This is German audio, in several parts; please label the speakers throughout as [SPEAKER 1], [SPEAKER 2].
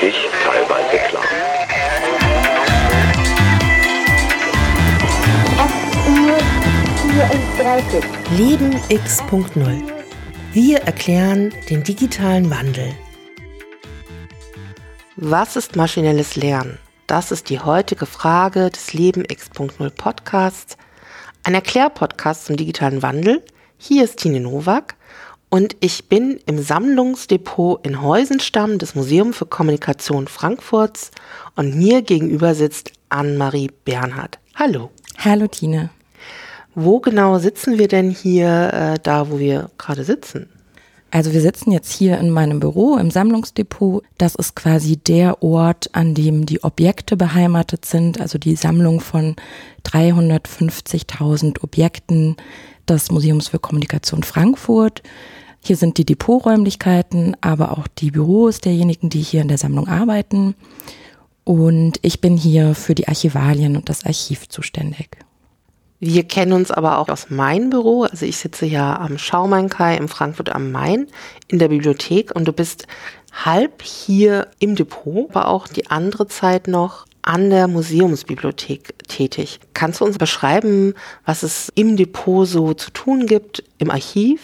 [SPEAKER 1] wirklich teilweise klar.
[SPEAKER 2] Leben X.0. Wir erklären den digitalen Wandel. Was ist maschinelles Lernen? Das ist die heutige Frage des Leben X.0 Podcasts, ein Erklärpodcast zum digitalen Wandel. Hier ist Tine Nowak und ich bin im Sammlungsdepot in Heusenstamm des Museum für Kommunikation Frankfurts und mir gegenüber sitzt Anne-Marie Bernhard. Hallo.
[SPEAKER 3] Hallo Tine.
[SPEAKER 2] Wo genau sitzen wir denn hier, äh, da wo wir gerade sitzen?
[SPEAKER 3] Also wir sitzen jetzt hier in meinem Büro im Sammlungsdepot. Das ist quasi der Ort, an dem die Objekte beheimatet sind, also die Sammlung von 350.000 Objekten des Museums für Kommunikation Frankfurt. Hier sind die Depoträumlichkeiten, aber auch die Büros derjenigen, die hier in der Sammlung arbeiten. Und ich bin hier für die Archivalien und das Archiv zuständig.
[SPEAKER 2] Wir kennen uns aber auch aus meinem Büro. Also ich sitze ja am Schaumain-Kai in Frankfurt am Main in der Bibliothek und du bist halb hier im Depot, aber auch die andere Zeit noch an der Museumsbibliothek tätig. Kannst du uns beschreiben, was es im Depot so zu tun gibt, im Archiv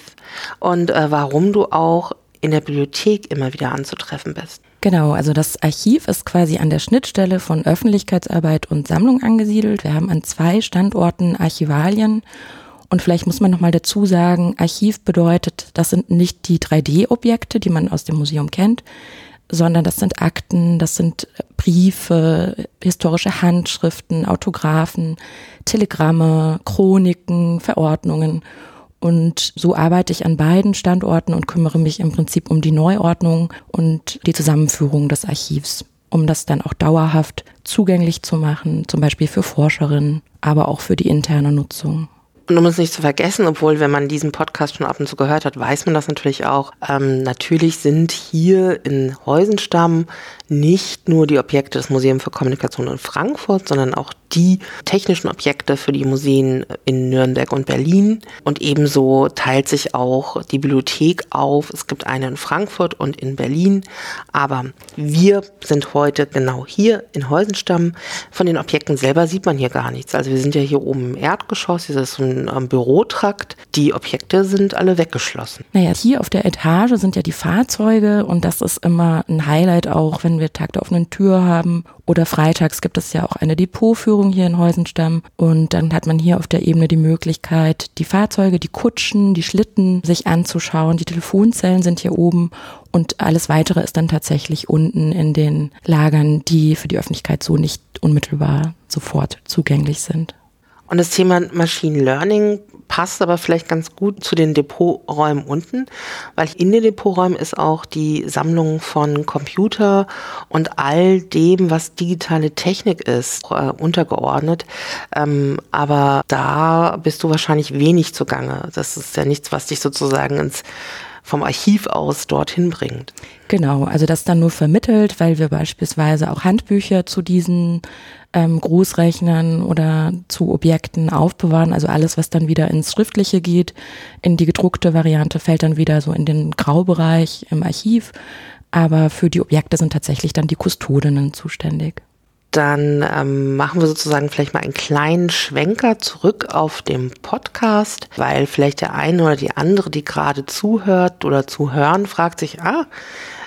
[SPEAKER 2] und äh, warum du auch in der Bibliothek immer wieder anzutreffen bist?
[SPEAKER 3] Genau, also das Archiv ist quasi an der Schnittstelle von Öffentlichkeitsarbeit und Sammlung angesiedelt. Wir haben an zwei Standorten Archivalien und vielleicht muss man nochmal dazu sagen, Archiv bedeutet, das sind nicht die 3D-Objekte, die man aus dem Museum kennt, sondern das sind Akten, das sind Briefe, historische Handschriften, Autographen, Telegramme, Chroniken, Verordnungen. Und so arbeite ich an beiden Standorten und kümmere mich im Prinzip um die Neuordnung und die Zusammenführung des Archivs, um das dann auch dauerhaft zugänglich zu machen, zum Beispiel für Forscherinnen, aber auch für die interne Nutzung.
[SPEAKER 2] Und um es nicht zu vergessen, obwohl wenn man diesen Podcast schon ab und zu gehört hat, weiß man das natürlich auch. Ähm, natürlich sind hier in Heusenstamm nicht nur die Objekte des Museums für Kommunikation in Frankfurt, sondern auch die technischen Objekte für die Museen in Nürnberg und Berlin. Und ebenso teilt sich auch die Bibliothek auf. Es gibt eine in Frankfurt und in Berlin. Aber wir sind heute genau hier in Heusenstamm. Von den Objekten selber sieht man hier gar nichts. Also wir sind ja hier oben im Erdgeschoss. Hier ist so ein ähm, Bürotrakt. Die Objekte sind alle weggeschlossen.
[SPEAKER 3] Naja, hier auf der Etage sind ja die Fahrzeuge und das ist immer ein Highlight auch, wenn wir Tag der offenen Tür haben oder freitags gibt es ja auch eine Depotführung hier in Heusenstamm. Und dann hat man hier auf der Ebene die Möglichkeit, die Fahrzeuge, die Kutschen, die Schlitten sich anzuschauen. Die Telefonzellen sind hier oben. Und alles weitere ist dann tatsächlich unten in den Lagern, die für die Öffentlichkeit so nicht unmittelbar sofort zugänglich sind.
[SPEAKER 2] Und das Thema Machine Learning passt aber vielleicht ganz gut zu den Depoträumen unten, weil in den Depoträumen ist auch die Sammlung von Computer und all dem, was digitale Technik ist, äh, untergeordnet. Ähm, aber da bist du wahrscheinlich wenig zugange. Das ist ja nichts, was dich sozusagen ins vom Archiv aus dorthin bringt.
[SPEAKER 3] Genau, also das dann nur vermittelt, weil wir beispielsweise auch Handbücher zu diesen ähm, Großrechnern oder zu Objekten aufbewahren. Also alles, was dann wieder ins Schriftliche geht, in die gedruckte Variante, fällt dann wieder so in den Graubereich im Archiv. Aber für die Objekte sind tatsächlich dann die Kustodinnen zuständig
[SPEAKER 2] dann ähm, machen wir sozusagen vielleicht mal einen kleinen Schwenker zurück auf dem Podcast, weil vielleicht der eine oder die andere, die gerade zuhört oder zuhören, fragt sich, ah,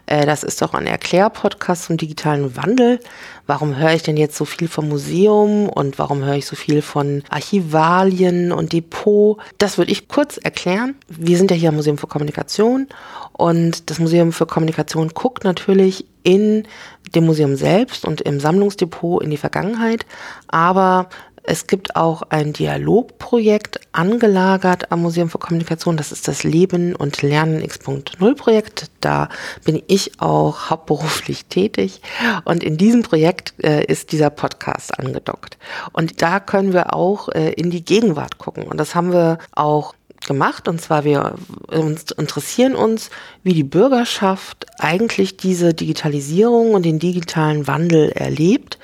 [SPEAKER 2] äh, das ist doch ein Erklärpodcast zum digitalen Wandel. Warum höre ich denn jetzt so viel vom Museum und warum höre ich so viel von Archivalien und Depot? Das würde ich kurz erklären. Wir sind ja hier am Museum für Kommunikation und das Museum für Kommunikation guckt natürlich in dem Museum selbst und im Sammlungsdepot in die Vergangenheit, aber es gibt auch ein Dialogprojekt angelagert am Museum für Kommunikation. Das ist das Leben und Lernen X.0 Projekt. Da bin ich auch hauptberuflich tätig. Und in diesem Projekt äh, ist dieser Podcast angedockt. Und da können wir auch äh, in die Gegenwart gucken. Und das haben wir auch gemacht. Und zwar wir uns interessieren uns, wie die Bürgerschaft eigentlich diese Digitalisierung und den digitalen Wandel erlebt.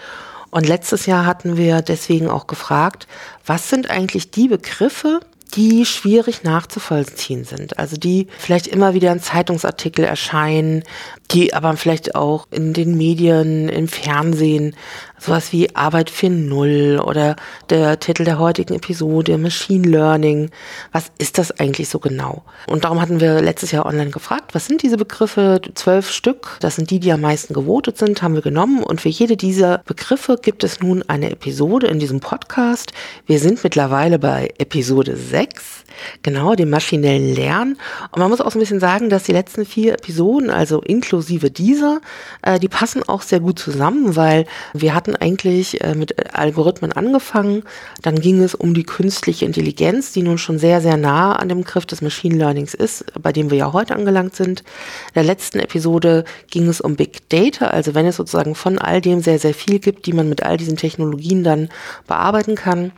[SPEAKER 2] Und letztes Jahr hatten wir deswegen auch gefragt, was sind eigentlich die Begriffe, die schwierig nachzuvollziehen sind. Also die vielleicht immer wieder in Zeitungsartikel erscheinen, die aber vielleicht auch in den Medien, im Fernsehen, sowas wie Arbeit 4.0 oder der Titel der heutigen Episode Machine Learning. Was ist das eigentlich so genau? Und darum hatten wir letztes Jahr online gefragt, was sind diese Begriffe? Zwölf Stück, das sind die, die am meisten gewotet sind, haben wir genommen. Und für jede dieser Begriffe gibt es nun eine Episode in diesem Podcast. Wir sind mittlerweile bei Episode 6. Genau, dem maschinellen Lernen. Und man muss auch so ein bisschen sagen, dass die letzten vier Episoden, also inklusive dieser, äh, die passen auch sehr gut zusammen, weil wir hatten eigentlich äh, mit Algorithmen angefangen. Dann ging es um die künstliche Intelligenz, die nun schon sehr, sehr nah an dem Griff des Machine Learnings ist, bei dem wir ja heute angelangt sind. In der letzten Episode ging es um Big Data, also wenn es sozusagen von all dem sehr, sehr viel gibt, die man mit all diesen Technologien dann bearbeiten kann.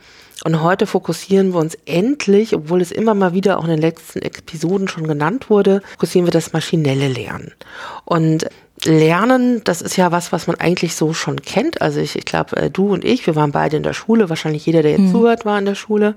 [SPEAKER 2] Und heute fokussieren wir uns endlich, obwohl es immer mal wieder auch in den letzten Episoden schon genannt wurde, fokussieren wir das maschinelle Lernen. Und Lernen, das ist ja was, was man eigentlich so schon kennt. Also ich, ich glaube, äh, du und ich, wir waren beide in der Schule, wahrscheinlich jeder, der jetzt mhm. zuhört, war in der Schule.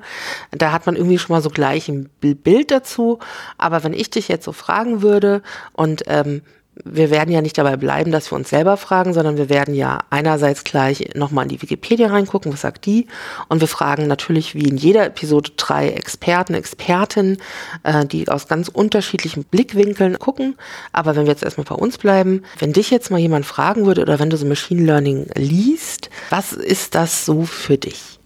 [SPEAKER 2] Da hat man irgendwie schon mal so gleich ein Bild dazu. Aber wenn ich dich jetzt so fragen würde und ähm, wir werden ja nicht dabei bleiben, dass wir uns selber fragen, sondern wir werden ja einerseits gleich nochmal in die Wikipedia reingucken, was sagt die? Und wir fragen natürlich wie in jeder Episode drei Experten, Expertinnen, äh, die aus ganz unterschiedlichen Blickwinkeln gucken. Aber wenn wir jetzt erstmal bei uns bleiben, wenn dich jetzt mal jemand fragen würde oder wenn du so Machine Learning liest, was ist das so für dich?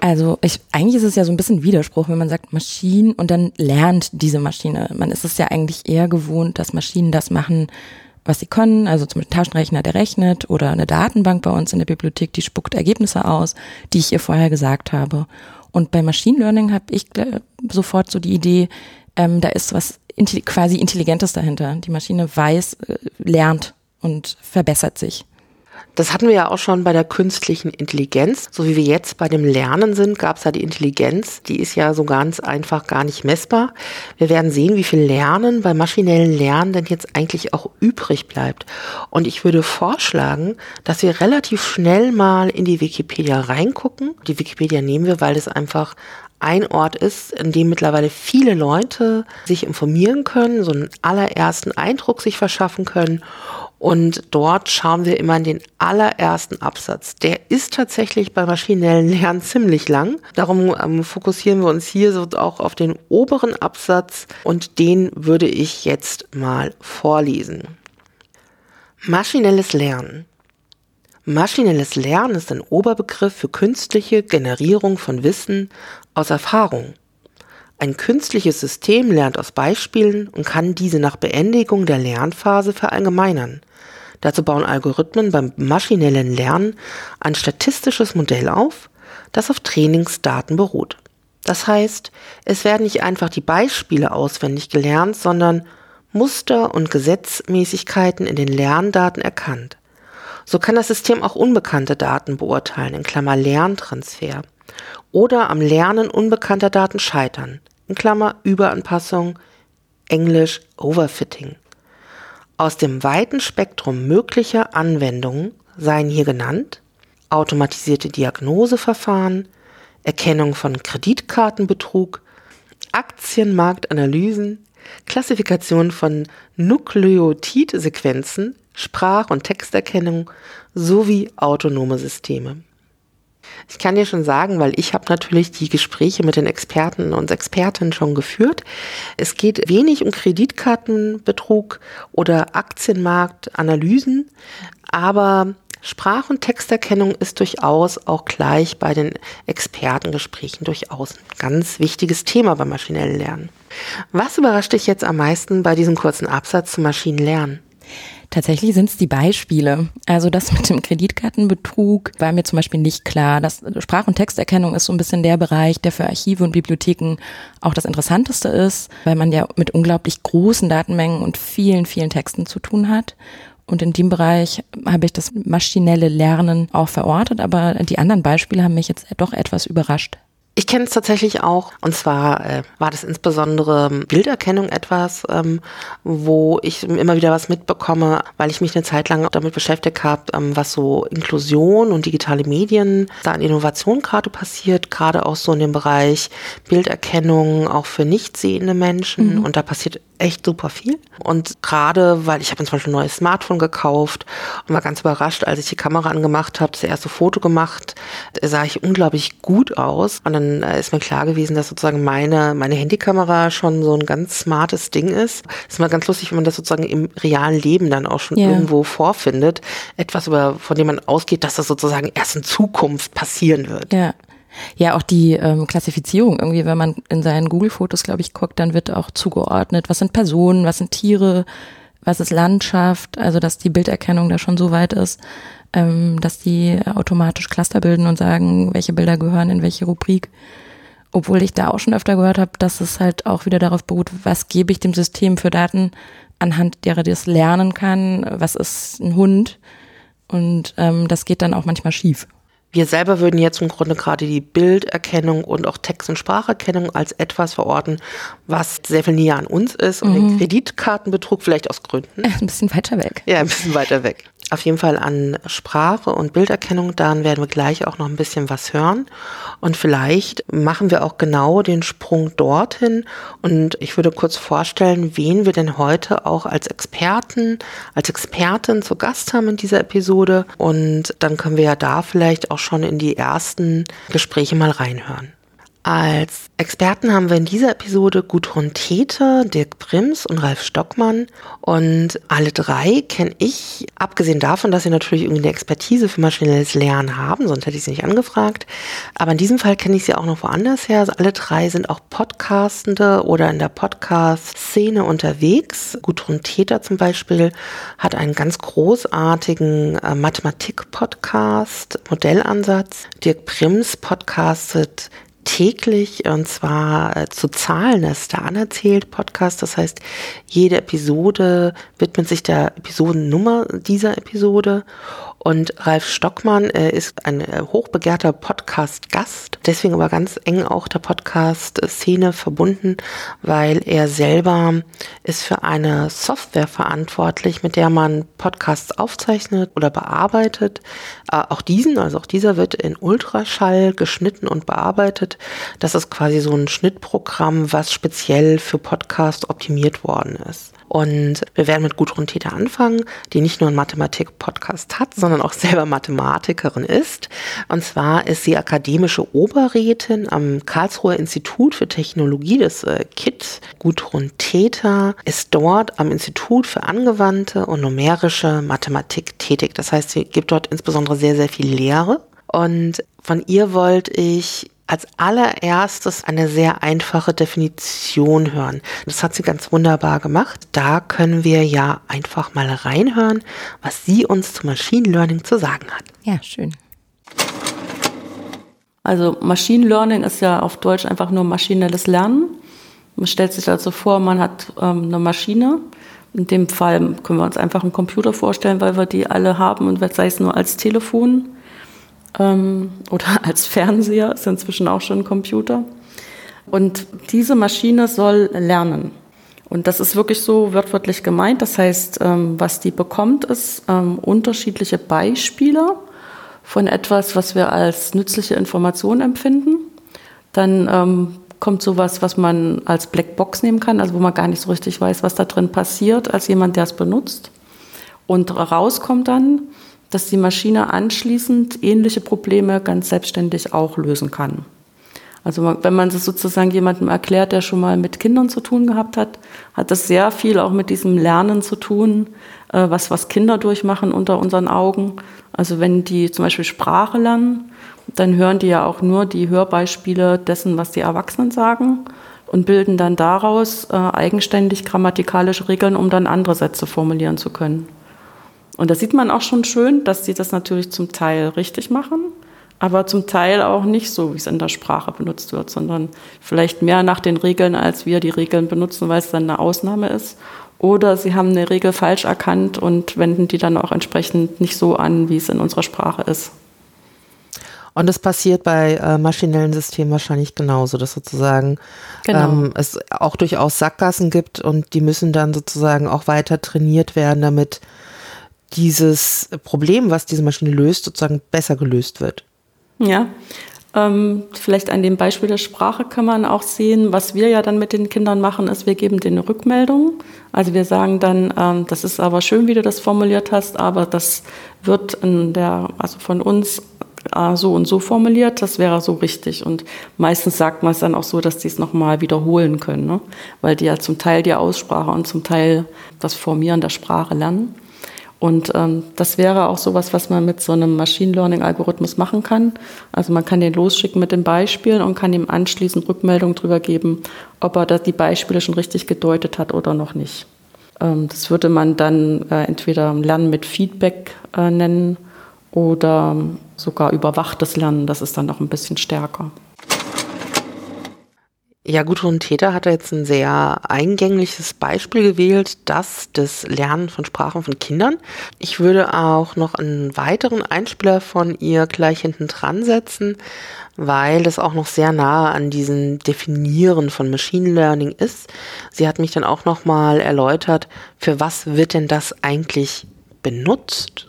[SPEAKER 3] Also ich, eigentlich ist es ja so ein bisschen Widerspruch, wenn man sagt Maschinen und dann lernt diese Maschine. Man ist es ja eigentlich eher gewohnt, dass Maschinen das machen, was sie können. Also zum Beispiel Taschenrechner, der rechnet oder eine Datenbank bei uns in der Bibliothek, die spuckt Ergebnisse aus, die ich ihr vorher gesagt habe. Und bei Machine Learning habe ich äh, sofort so die Idee, ähm, da ist was quasi Intelligentes dahinter. Die Maschine weiß, äh, lernt und verbessert sich.
[SPEAKER 2] Das hatten wir ja auch schon bei der künstlichen Intelligenz. So wie wir jetzt bei dem Lernen sind, gab es ja die Intelligenz. Die ist ja so ganz einfach gar nicht messbar. Wir werden sehen, wie viel Lernen bei maschinellen Lernen denn jetzt eigentlich auch übrig bleibt. Und ich würde vorschlagen, dass wir relativ schnell mal in die Wikipedia reingucken. Die Wikipedia nehmen wir, weil es einfach ein Ort ist, in dem mittlerweile viele Leute sich informieren können, so einen allerersten Eindruck sich verschaffen können und dort schauen wir immer in den allerersten Absatz. Der ist tatsächlich bei maschinellen Lernen ziemlich lang. Darum ähm, fokussieren wir uns hier so auch auf den oberen Absatz und den würde ich jetzt mal vorlesen. Maschinelles Lernen. Maschinelles Lernen ist ein Oberbegriff für künstliche Generierung von Wissen aus Erfahrung. Ein künstliches System lernt aus Beispielen und kann diese nach Beendigung der Lernphase verallgemeinern. Dazu bauen Algorithmen beim maschinellen Lernen ein statistisches Modell auf, das auf Trainingsdaten beruht. Das heißt, es werden nicht einfach die Beispiele auswendig gelernt, sondern Muster und Gesetzmäßigkeiten in den Lerndaten erkannt. So kann das System auch unbekannte Daten beurteilen, in Klammer Lerntransfer, oder am Lernen unbekannter Daten scheitern, in Klammer Überanpassung, Englisch Overfitting. Aus dem weiten Spektrum möglicher Anwendungen seien hier genannt automatisierte Diagnoseverfahren, Erkennung von Kreditkartenbetrug, Aktienmarktanalysen, Klassifikation von Nukleotidsequenzen, Sprach- und Texterkennung sowie autonome Systeme. Ich kann dir schon sagen, weil ich habe natürlich die Gespräche mit den Experten und Expertinnen schon geführt. Es geht wenig um Kreditkartenbetrug oder Aktienmarktanalysen, aber Sprach- und Texterkennung ist durchaus auch gleich bei den Expertengesprächen durchaus ein ganz wichtiges Thema beim maschinellen Lernen. Was überrascht dich jetzt am meisten bei diesem kurzen Absatz zum Maschinenlernen?
[SPEAKER 3] Tatsächlich sind es die Beispiele. Also das mit dem Kreditkartenbetrug war mir zum Beispiel nicht klar. Das Sprach- und Texterkennung ist so ein bisschen der Bereich, der für Archive und Bibliotheken auch das Interessanteste ist, weil man ja mit unglaublich großen Datenmengen und vielen, vielen Texten zu tun hat. Und in dem Bereich habe ich das maschinelle Lernen auch verortet, aber die anderen Beispiele haben mich jetzt doch etwas überrascht.
[SPEAKER 2] Ich kenne es tatsächlich auch. Und zwar äh, war das insbesondere Bilderkennung etwas, ähm, wo ich immer wieder was mitbekomme, weil ich mich eine Zeit lang damit beschäftigt habe, ähm, was so Inklusion und digitale Medien da an Innovation gerade passiert, gerade auch so in dem Bereich Bilderkennung, auch für nicht sehende Menschen. Mhm. Und da passiert echt super viel. Und gerade, weil ich habe zum Beispiel ein neues Smartphone gekauft und war ganz überrascht, als ich die Kamera angemacht habe, das erste Foto gemacht, sah ich unglaublich gut aus. Und dann äh, ist mir klar gewesen, dass sozusagen meine, meine Handykamera schon so ein ganz smartes Ding ist. Das ist mal ganz lustig, wenn man das sozusagen im realen Leben dann auch schon ja. irgendwo vorfindet. Etwas, über, von dem man ausgeht, dass das sozusagen erst in Zukunft passieren wird.
[SPEAKER 3] Ja. Ja, auch die ähm, Klassifizierung irgendwie, wenn man in seinen Google-Fotos, glaube ich, guckt, dann wird auch zugeordnet, was sind Personen, was sind Tiere, was ist Landschaft, also dass die Bilderkennung da schon so weit ist, ähm, dass die automatisch Cluster bilden und sagen, welche Bilder gehören in welche Rubrik. Obwohl ich da auch schon öfter gehört habe, dass es halt auch wieder darauf beruht, was gebe ich dem System für Daten, anhand derer das lernen kann, was ist ein Hund. Und ähm, das geht dann auch manchmal schief.
[SPEAKER 2] Wir selber würden jetzt im Grunde gerade die Bilderkennung und auch Text- und Spracherkennung als etwas verorten, was sehr viel näher an uns ist und mhm. den Kreditkartenbetrug vielleicht aus Gründen.
[SPEAKER 3] Ein bisschen weiter weg.
[SPEAKER 2] Ja, ein bisschen weiter weg auf jeden Fall an Sprache und Bilderkennung. Dann werden wir gleich auch noch ein bisschen was hören. Und vielleicht machen wir auch genau den Sprung dorthin. Und ich würde kurz vorstellen, wen wir denn heute auch als Experten, als Expertin zu Gast haben in dieser Episode. Und dann können wir ja da vielleicht auch schon in die ersten Gespräche mal reinhören. Als Experten haben wir in dieser Episode Gudrun Tete, Dirk Prims und Ralf Stockmann. Und alle drei kenne ich, abgesehen davon, dass sie natürlich irgendwie eine Expertise für maschinelles Lernen haben, sonst hätte ich sie nicht angefragt. Aber in diesem Fall kenne ich sie auch noch woanders her. Also alle drei sind auch Podcastende oder in der Podcast-Szene unterwegs. Gudrun Täter zum Beispiel hat einen ganz großartigen äh, Mathematik-Podcast, Modellansatz. Dirk Prims podcastet täglich und zwar äh, zu Zahlen, ist der Anerzählt Podcast. Das heißt, jede Episode widmet sich der Episodennummer dieser Episode und Ralf Stockmann äh, ist ein äh, hochbegehrter Podcast-Gast, deswegen aber ganz eng auch der Podcast-Szene verbunden, weil er selber ist für eine Software verantwortlich, mit der man Podcasts aufzeichnet oder bearbeitet. Äh, auch diesen, also auch dieser wird in Ultraschall geschnitten und bearbeitet. Das ist quasi so ein Schnittprogramm, was speziell für Podcast optimiert worden ist. Und wir werden mit Gudrun Täter anfangen, die nicht nur einen Mathematik-Podcast hat, sondern auch selber Mathematikerin ist. Und zwar ist sie akademische Oberrätin am Karlsruher Institut für Technologie, das äh, KIT. Gudrun Täter ist dort am Institut für angewandte und numerische Mathematik tätig. Das heißt, sie gibt dort insbesondere sehr, sehr viel Lehre. Und von ihr wollte ich als allererstes eine sehr einfache Definition hören. Das hat sie ganz wunderbar gemacht. Da können wir ja einfach mal reinhören, was sie uns zu Machine Learning zu sagen hat.
[SPEAKER 3] Ja, schön.
[SPEAKER 1] Also Machine Learning ist ja auf Deutsch einfach nur maschinelles Lernen. Man stellt sich also vor, man hat ähm, eine Maschine. In dem Fall können wir uns einfach einen Computer vorstellen, weil wir die alle haben und sei es nur als Telefon ähm, oder als Fernseher, ist inzwischen auch schon ein Computer. Und diese Maschine soll lernen. Und das ist wirklich so wörtlich gemeint. Das heißt, ähm, was die bekommt, ist ähm, unterschiedliche Beispiele von etwas, was wir als nützliche Information empfinden. Dann ähm, kommt sowas, was man als Blackbox nehmen kann, also wo man gar nicht so richtig weiß, was da drin passiert, als jemand, der es benutzt. Und rauskommt dann dass die Maschine anschließend ähnliche Probleme ganz selbstständig auch lösen kann. Also wenn man das sozusagen jemandem erklärt, der schon mal mit Kindern zu tun gehabt hat, hat das sehr viel auch mit diesem Lernen zu tun, äh, was, was Kinder durchmachen unter unseren Augen. Also wenn die zum Beispiel Sprache lernen, dann hören die ja auch nur die Hörbeispiele dessen, was die Erwachsenen sagen und bilden dann daraus äh, eigenständig grammatikalische Regeln, um dann andere Sätze formulieren zu können. Und da sieht man auch schon schön, dass sie das natürlich zum Teil richtig machen, aber zum Teil auch nicht so, wie es in der Sprache benutzt wird, sondern vielleicht mehr nach den Regeln, als wir die Regeln benutzen, weil es dann eine Ausnahme ist. Oder sie haben eine Regel falsch erkannt und wenden die dann auch entsprechend nicht so an, wie es in unserer Sprache ist.
[SPEAKER 2] Und das passiert bei äh, maschinellen Systemen wahrscheinlich genauso, dass sozusagen genau. ähm, es auch durchaus Sackgassen gibt und die müssen dann sozusagen auch weiter trainiert werden, damit dieses Problem, was diese Maschine löst, sozusagen besser gelöst wird.
[SPEAKER 1] Ja, ähm, vielleicht an dem Beispiel der Sprache kann man auch sehen, was wir ja dann mit den Kindern machen, ist, wir geben denen eine Rückmeldung. Also wir sagen dann, ähm, das ist aber schön, wie du das formuliert hast, aber das wird in der, also von uns äh, so und so formuliert, das wäre so richtig. Und meistens sagt man es dann auch so, dass die es nochmal wiederholen können, ne? weil die ja zum Teil die Aussprache und zum Teil das Formieren der Sprache lernen. Und ähm, das wäre auch sowas, was man mit so einem Machine Learning-Algorithmus machen kann. Also man kann den losschicken mit den Beispielen und kann ihm anschließend Rückmeldung darüber geben, ob er das, die Beispiele schon richtig gedeutet hat oder noch nicht. Ähm, das würde man dann äh, entweder Lernen mit Feedback äh, nennen oder sogar überwachtes Lernen. Das ist dann noch ein bisschen stärker.
[SPEAKER 2] Ja, Gudrun Täter hat jetzt ein sehr eingängliches Beispiel gewählt, das des Lernen von Sprachen von Kindern. Ich würde auch noch einen weiteren Einspieler von ihr gleich hinten dran setzen, weil das auch noch sehr nahe an diesem Definieren von Machine Learning ist. Sie hat mich dann auch noch mal erläutert, für was wird denn das eigentlich benutzt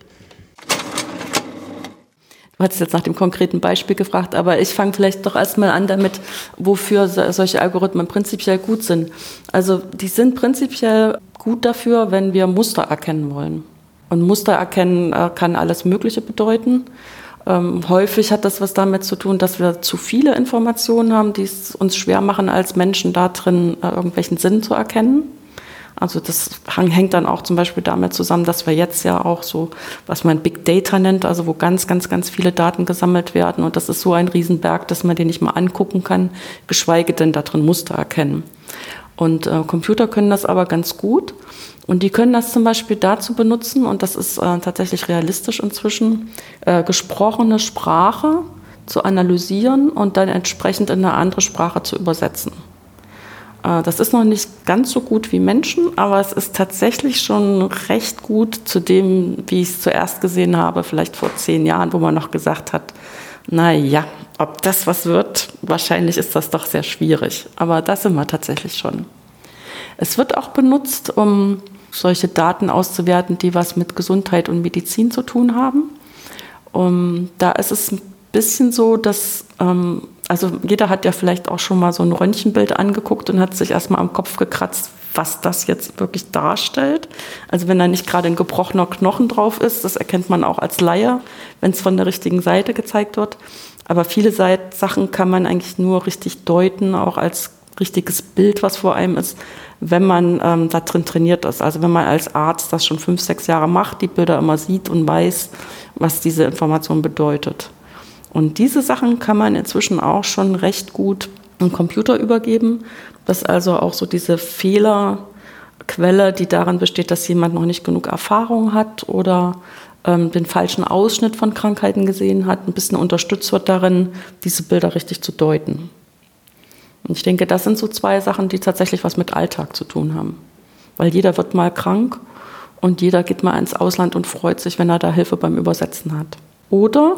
[SPEAKER 1] Du hast jetzt nach dem konkreten Beispiel gefragt, aber ich fange vielleicht doch erstmal an damit, wofür solche Algorithmen prinzipiell gut sind. Also die sind prinzipiell gut dafür, wenn wir Muster erkennen wollen. Und Muster erkennen äh, kann alles Mögliche bedeuten. Ähm, häufig hat das was damit zu tun, dass wir zu viele Informationen haben, die es uns schwer machen, als Menschen da drin äh, irgendwelchen Sinn zu erkennen. Also das hängt dann auch zum Beispiel damit zusammen, dass wir jetzt ja auch so, was man Big Data nennt, also wo ganz, ganz, ganz viele Daten gesammelt werden. Und das ist so ein Riesenberg, dass man den nicht mal angucken kann, geschweige denn darin Muster erkennen. Und äh, Computer können das aber ganz gut. Und die können das zum Beispiel dazu benutzen, und das ist äh, tatsächlich realistisch inzwischen, äh, gesprochene Sprache zu analysieren und dann entsprechend in eine andere Sprache zu übersetzen. Äh, das ist noch nicht ganz so gut wie Menschen, aber es ist tatsächlich schon recht gut zu dem, wie ich es zuerst gesehen habe, vielleicht vor zehn Jahren, wo man noch gesagt hat, na ja, ob das was wird, wahrscheinlich ist das doch sehr schwierig. Aber das sind wir tatsächlich schon. Es wird auch benutzt, um solche Daten auszuwerten, die was mit Gesundheit und Medizin zu tun haben. Um, da ist es ein bisschen so, dass ähm, also jeder hat ja vielleicht auch schon mal so ein Röntgenbild angeguckt und hat sich erstmal am Kopf gekratzt, was das jetzt wirklich darstellt. Also wenn da nicht gerade ein gebrochener Knochen drauf ist, das erkennt man auch als Laie, wenn es von der richtigen Seite gezeigt wird. Aber viele Sachen kann man eigentlich nur richtig deuten, auch als richtiges Bild, was vor einem ist, wenn man ähm, da drin trainiert ist. Also wenn man als Arzt das schon fünf, sechs Jahre macht, die Bilder immer sieht und weiß, was diese Information bedeutet. Und diese Sachen kann man inzwischen auch schon recht gut im Computer übergeben, dass also auch so diese Fehlerquelle, die darin besteht, dass jemand noch nicht genug Erfahrung hat oder ähm, den falschen Ausschnitt von Krankheiten gesehen hat, ein bisschen unterstützt wird darin, diese Bilder richtig zu deuten. Und ich denke, das sind so zwei Sachen, die tatsächlich was mit Alltag zu tun haben. Weil jeder wird mal krank und jeder geht mal ins Ausland und freut sich, wenn er da Hilfe beim Übersetzen hat. Oder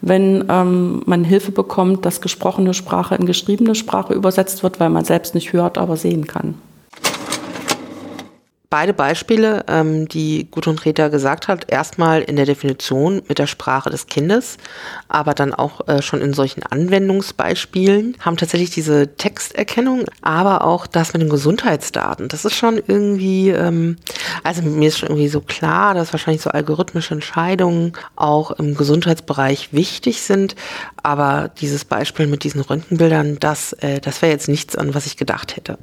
[SPEAKER 1] wenn ähm, man Hilfe bekommt, dass gesprochene Sprache in geschriebene Sprache übersetzt wird, weil man selbst nicht hört, aber sehen kann
[SPEAKER 2] beide Beispiele, ähm, die Gudrun Reta gesagt hat, erstmal in der Definition mit der Sprache des Kindes, aber dann auch äh, schon in solchen Anwendungsbeispielen, haben tatsächlich diese Texterkennung, aber auch das mit den Gesundheitsdaten. Das ist schon irgendwie, ähm, also mir ist schon irgendwie so klar, dass wahrscheinlich so algorithmische Entscheidungen auch im Gesundheitsbereich wichtig sind, aber dieses Beispiel mit diesen Röntgenbildern, das, äh, das wäre jetzt nichts, an was ich gedacht hätte.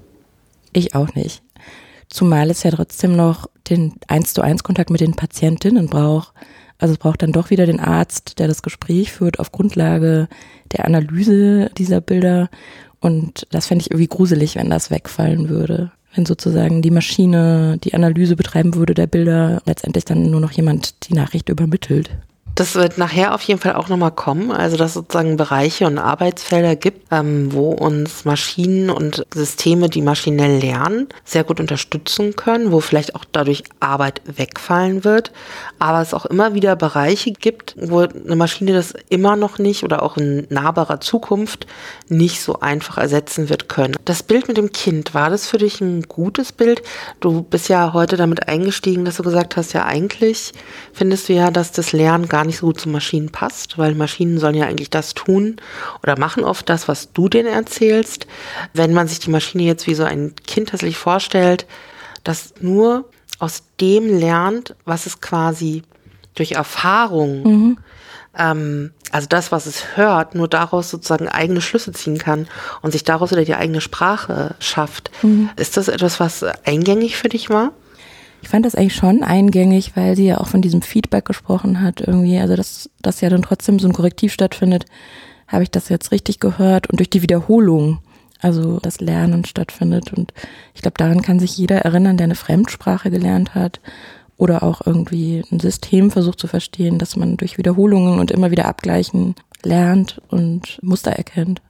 [SPEAKER 3] Ich auch nicht. Zumal es ja trotzdem noch den 1 zu 1 Kontakt mit den Patientinnen braucht. Also es braucht dann doch wieder den Arzt, der das Gespräch führt auf Grundlage der Analyse dieser Bilder. Und das fände ich irgendwie gruselig, wenn das wegfallen würde. Wenn sozusagen die Maschine die Analyse betreiben würde der Bilder, letztendlich dann nur noch jemand die Nachricht übermittelt.
[SPEAKER 2] Das wird nachher auf jeden Fall auch nochmal kommen, also dass es sozusagen Bereiche und Arbeitsfelder gibt, ähm, wo uns Maschinen und Systeme, die maschinell lernen, sehr gut unterstützen können, wo vielleicht auch dadurch Arbeit wegfallen wird, aber es auch immer wieder Bereiche gibt, wo eine Maschine das immer noch nicht oder auch in nahbarer Zukunft nicht so einfach ersetzen wird können. Das Bild mit dem Kind, war das für dich ein gutes Bild? Du bist ja heute damit eingestiegen, dass du gesagt hast, ja eigentlich findest du ja, dass das Lernen gar nicht nicht so gut zu Maschinen passt, weil Maschinen sollen ja eigentlich das tun oder machen oft das, was du denen erzählst. Wenn man sich die Maschine jetzt wie so ein Kind tatsächlich vorstellt, das nur aus dem lernt, was es quasi durch Erfahrung, mhm. ähm, also das, was es hört, nur daraus sozusagen eigene Schlüsse ziehen kann und sich daraus wieder die eigene Sprache schafft. Mhm. Ist das etwas, was eingängig für dich war?
[SPEAKER 3] Ich fand das eigentlich schon eingängig, weil sie ja auch von diesem Feedback gesprochen hat irgendwie. Also dass, dass ja dann trotzdem so ein Korrektiv stattfindet, habe ich das jetzt richtig gehört und durch die Wiederholung, also das Lernen stattfindet. Und ich glaube, daran kann sich jeder erinnern, der eine Fremdsprache gelernt hat oder auch irgendwie ein System versucht zu verstehen, dass man durch Wiederholungen und immer wieder abgleichen lernt und Muster erkennt.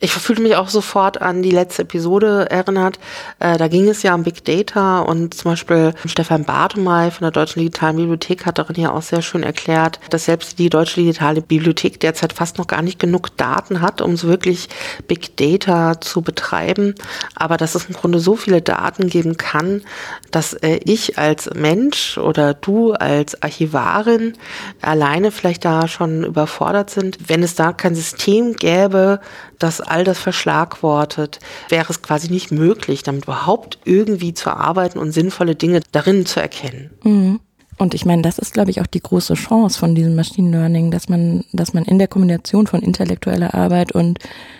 [SPEAKER 2] Ich fühlte mich auch sofort an die letzte Episode erinnert. Äh, da ging es ja um Big Data und zum Beispiel Stefan Bartomay von der Deutschen Digitalen Bibliothek hat darin ja auch sehr schön erklärt, dass selbst die Deutsche Digitale Bibliothek derzeit fast noch gar nicht genug Daten hat, um so wirklich Big Data zu betreiben. Aber dass es im Grunde so viele Daten geben kann, dass äh, ich als Mensch oder du als Archivarin alleine vielleicht da schon überfordert sind, wenn es da kein System gäbe, das all das verschlagwortet, wäre es quasi nicht möglich, damit überhaupt irgendwie zu arbeiten und sinnvolle Dinge darin zu erkennen.
[SPEAKER 3] Mhm. Und ich meine, das ist, glaube ich, auch die große Chance von diesem Machine Learning, dass man, dass man in der Kombination von intellektueller Arbeit und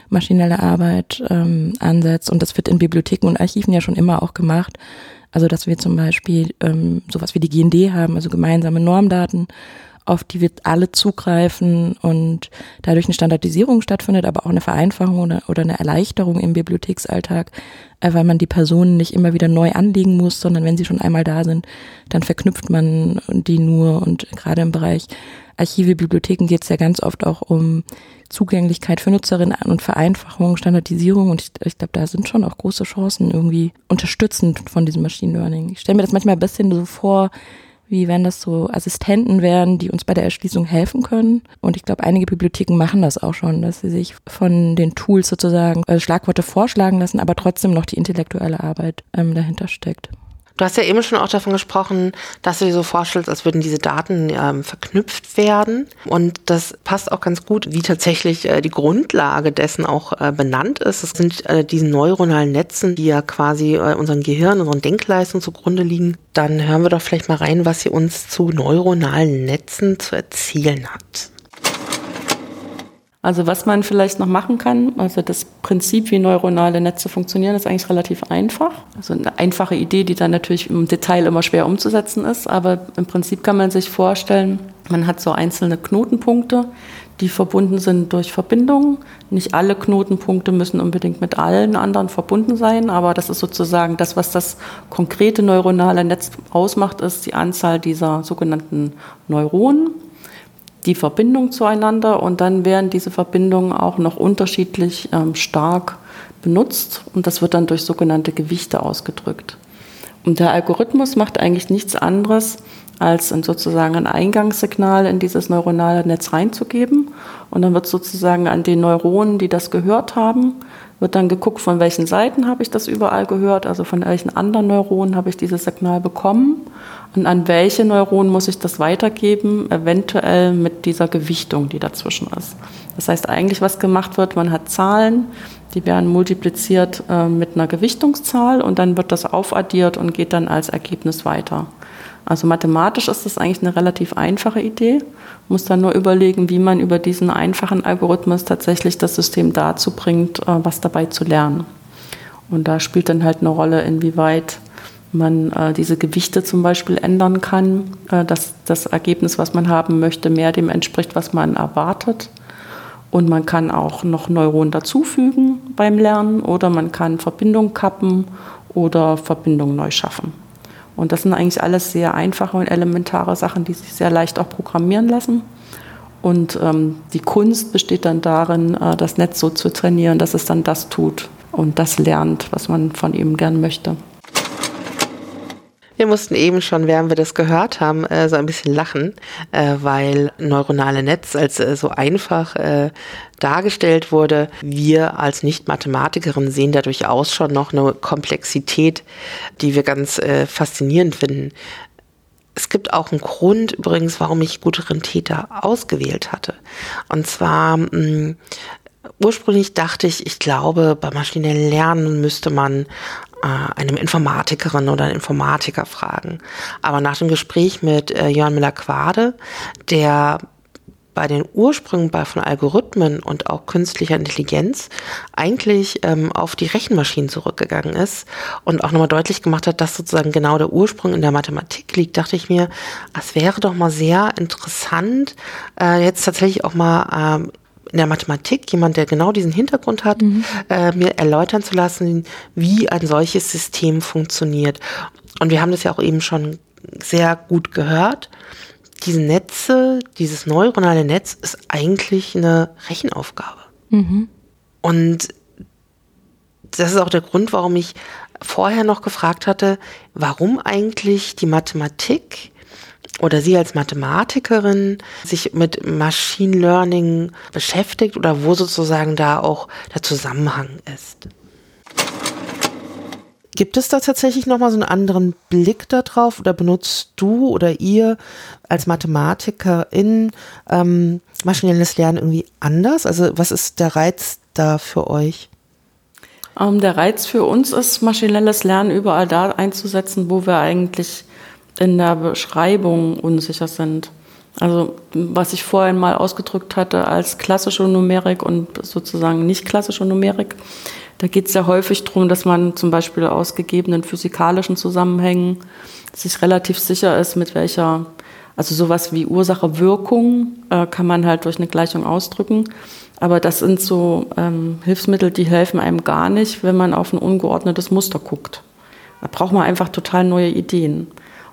[SPEAKER 3] maschineller Arbeit ähm, ansetzt. Und das wird in Bibliotheken und Archiven ja schon immer auch gemacht. Also dass wir zum Beispiel ähm, sowas wie die GND haben, also gemeinsame Normdaten auf die wir alle zugreifen und dadurch eine Standardisierung stattfindet, aber auch eine Vereinfachung oder, eine Erleichterung im Bibliotheksalltag, äh, weil man die Personen nicht immer wieder neu anlegen muss, sondern wenn sie schon einmal da sind, dann verknüpft man die nur und gerade im Bereich Archive, Bibliotheken geht es ja ganz oft auch um Zugänglichkeit für Nutzerinnen und Vereinfachung, Standardisierung und ich, ich glaube, da sind schon auch große Chancen irgendwie unterstützend von diesem Machine Learning. Ich stelle mir das manchmal ein bisschen so vor, wie wenn das so Assistenten wären, die uns bei der Erschließung helfen können. Und ich glaube, einige Bibliotheken machen das auch schon, dass sie sich von den Tools sozusagen äh, Schlagworte vorschlagen lassen, aber trotzdem noch die intellektuelle Arbeit ähm, dahinter steckt.
[SPEAKER 2] Du hast ja eben schon auch davon gesprochen, dass du dir so vorstellst, als würden diese Daten ähm, verknüpft werden. Und das passt auch ganz gut, wie tatsächlich äh, die Grundlage dessen auch äh, benannt ist. Es sind äh, diese neuronalen Netzen, die ja quasi äh, unseren Gehirn, unseren Denkleistungen zugrunde liegen. Dann hören wir doch vielleicht mal rein, was sie uns zu neuronalen Netzen zu erzählen hat.
[SPEAKER 1] Also was man vielleicht noch machen kann, also das Prinzip, wie neuronale Netze funktionieren, ist eigentlich relativ einfach. Also eine einfache Idee, die dann natürlich im Detail immer schwer umzusetzen ist, aber im Prinzip kann man sich vorstellen, man hat so einzelne Knotenpunkte, die verbunden sind durch Verbindungen. Nicht alle Knotenpunkte müssen unbedingt mit allen anderen verbunden sein, aber das ist sozusagen das, was das konkrete neuronale Netz ausmacht, ist die Anzahl dieser sogenannten Neuronen die Verbindung zueinander und dann werden diese Verbindungen auch noch unterschiedlich ähm, stark benutzt und das wird dann durch sogenannte Gewichte ausgedrückt. Und der Algorithmus macht eigentlich nichts anderes, als sozusagen ein Eingangssignal in dieses neuronale Netz reinzugeben. Und dann wird sozusagen an den Neuronen, die das gehört haben, wird dann geguckt, von welchen Seiten habe ich das überall gehört, also von welchen anderen Neuronen habe ich dieses Signal bekommen und an welche Neuronen muss ich das weitergeben, eventuell mit dieser Gewichtung, die dazwischen ist. Das heißt eigentlich, was gemacht wird, man hat Zahlen, die werden multipliziert äh, mit einer Gewichtungszahl und dann wird das aufaddiert und geht dann als Ergebnis weiter. Also mathematisch ist das eigentlich eine relativ einfache Idee. Muss dann nur überlegen, wie man über diesen einfachen Algorithmus tatsächlich das System dazu bringt, äh, was dabei zu lernen. Und da spielt dann halt eine Rolle, inwieweit man äh, diese Gewichte zum Beispiel ändern kann, äh, dass das Ergebnis, was man haben möchte, mehr dem entspricht, was man erwartet. Und man kann auch noch Neuronen dazufügen beim Lernen oder man kann Verbindungen kappen oder Verbindungen neu schaffen. Und das sind eigentlich alles sehr einfache und elementare Sachen, die sich sehr leicht auch programmieren lassen. Und ähm, die Kunst besteht dann darin, äh, das Netz so zu trainieren, dass es dann das tut und das lernt, was man von ihm gern möchte.
[SPEAKER 2] Wir mussten eben schon, während wir das gehört haben, äh, so ein bisschen lachen, äh, weil neuronale Netz als äh, so einfach äh, dargestellt wurde. Wir als Nicht-Mathematikerin sehen da durchaus schon noch eine Komplexität, die wir ganz äh, faszinierend finden. Es gibt auch einen Grund übrigens, warum ich gute Rentäter ausgewählt hatte. Und zwar mh, mm, ursprünglich dachte ich, ich glaube, bei maschinellen Lernen müsste man äh, einem Informatikerin oder Informatiker fragen. Aber nach dem Gespräch mit äh, Jörn Müller-Quade, der bei den Ursprüngen bei, von Algorithmen und auch künstlicher Intelligenz eigentlich ähm, auf die Rechenmaschinen zurückgegangen ist und auch nochmal deutlich gemacht hat, dass sozusagen genau der Ursprung in der Mathematik liegt, dachte ich mir, es wäre doch mal sehr interessant, äh, jetzt tatsächlich auch mal ähm, in der Mathematik, jemand, der genau diesen Hintergrund hat, mhm. äh, mir erläutern zu lassen, wie ein solches System funktioniert. Und wir haben das ja auch eben schon sehr gut gehört. Diese Netze, dieses neuronale Netz ist eigentlich eine Rechenaufgabe. Mhm. Und das ist auch der Grund, warum ich vorher noch gefragt hatte, warum eigentlich die Mathematik oder Sie als Mathematikerin sich mit Machine Learning beschäftigt oder wo sozusagen da auch der Zusammenhang ist. Gibt es da tatsächlich nochmal so einen anderen Blick darauf oder benutzt du oder ihr als Mathematikerin ähm, maschinelles Lernen irgendwie anders? Also was ist der Reiz da für euch?
[SPEAKER 1] Ähm, der Reiz für uns ist, maschinelles Lernen überall da einzusetzen, wo wir eigentlich in der Beschreibung unsicher sind. Also was ich vorhin mal ausgedrückt hatte als klassische Numerik und sozusagen nicht klassische Numerik, da geht es ja häufig darum, dass man zum Beispiel aus gegebenen physikalischen Zusammenhängen sich relativ sicher ist, mit welcher, also sowas wie Ursache-Wirkung äh, kann man halt durch eine Gleichung ausdrücken. Aber das sind so ähm, Hilfsmittel, die helfen einem gar nicht, wenn man auf ein ungeordnetes Muster guckt. Da braucht man einfach total neue Ideen.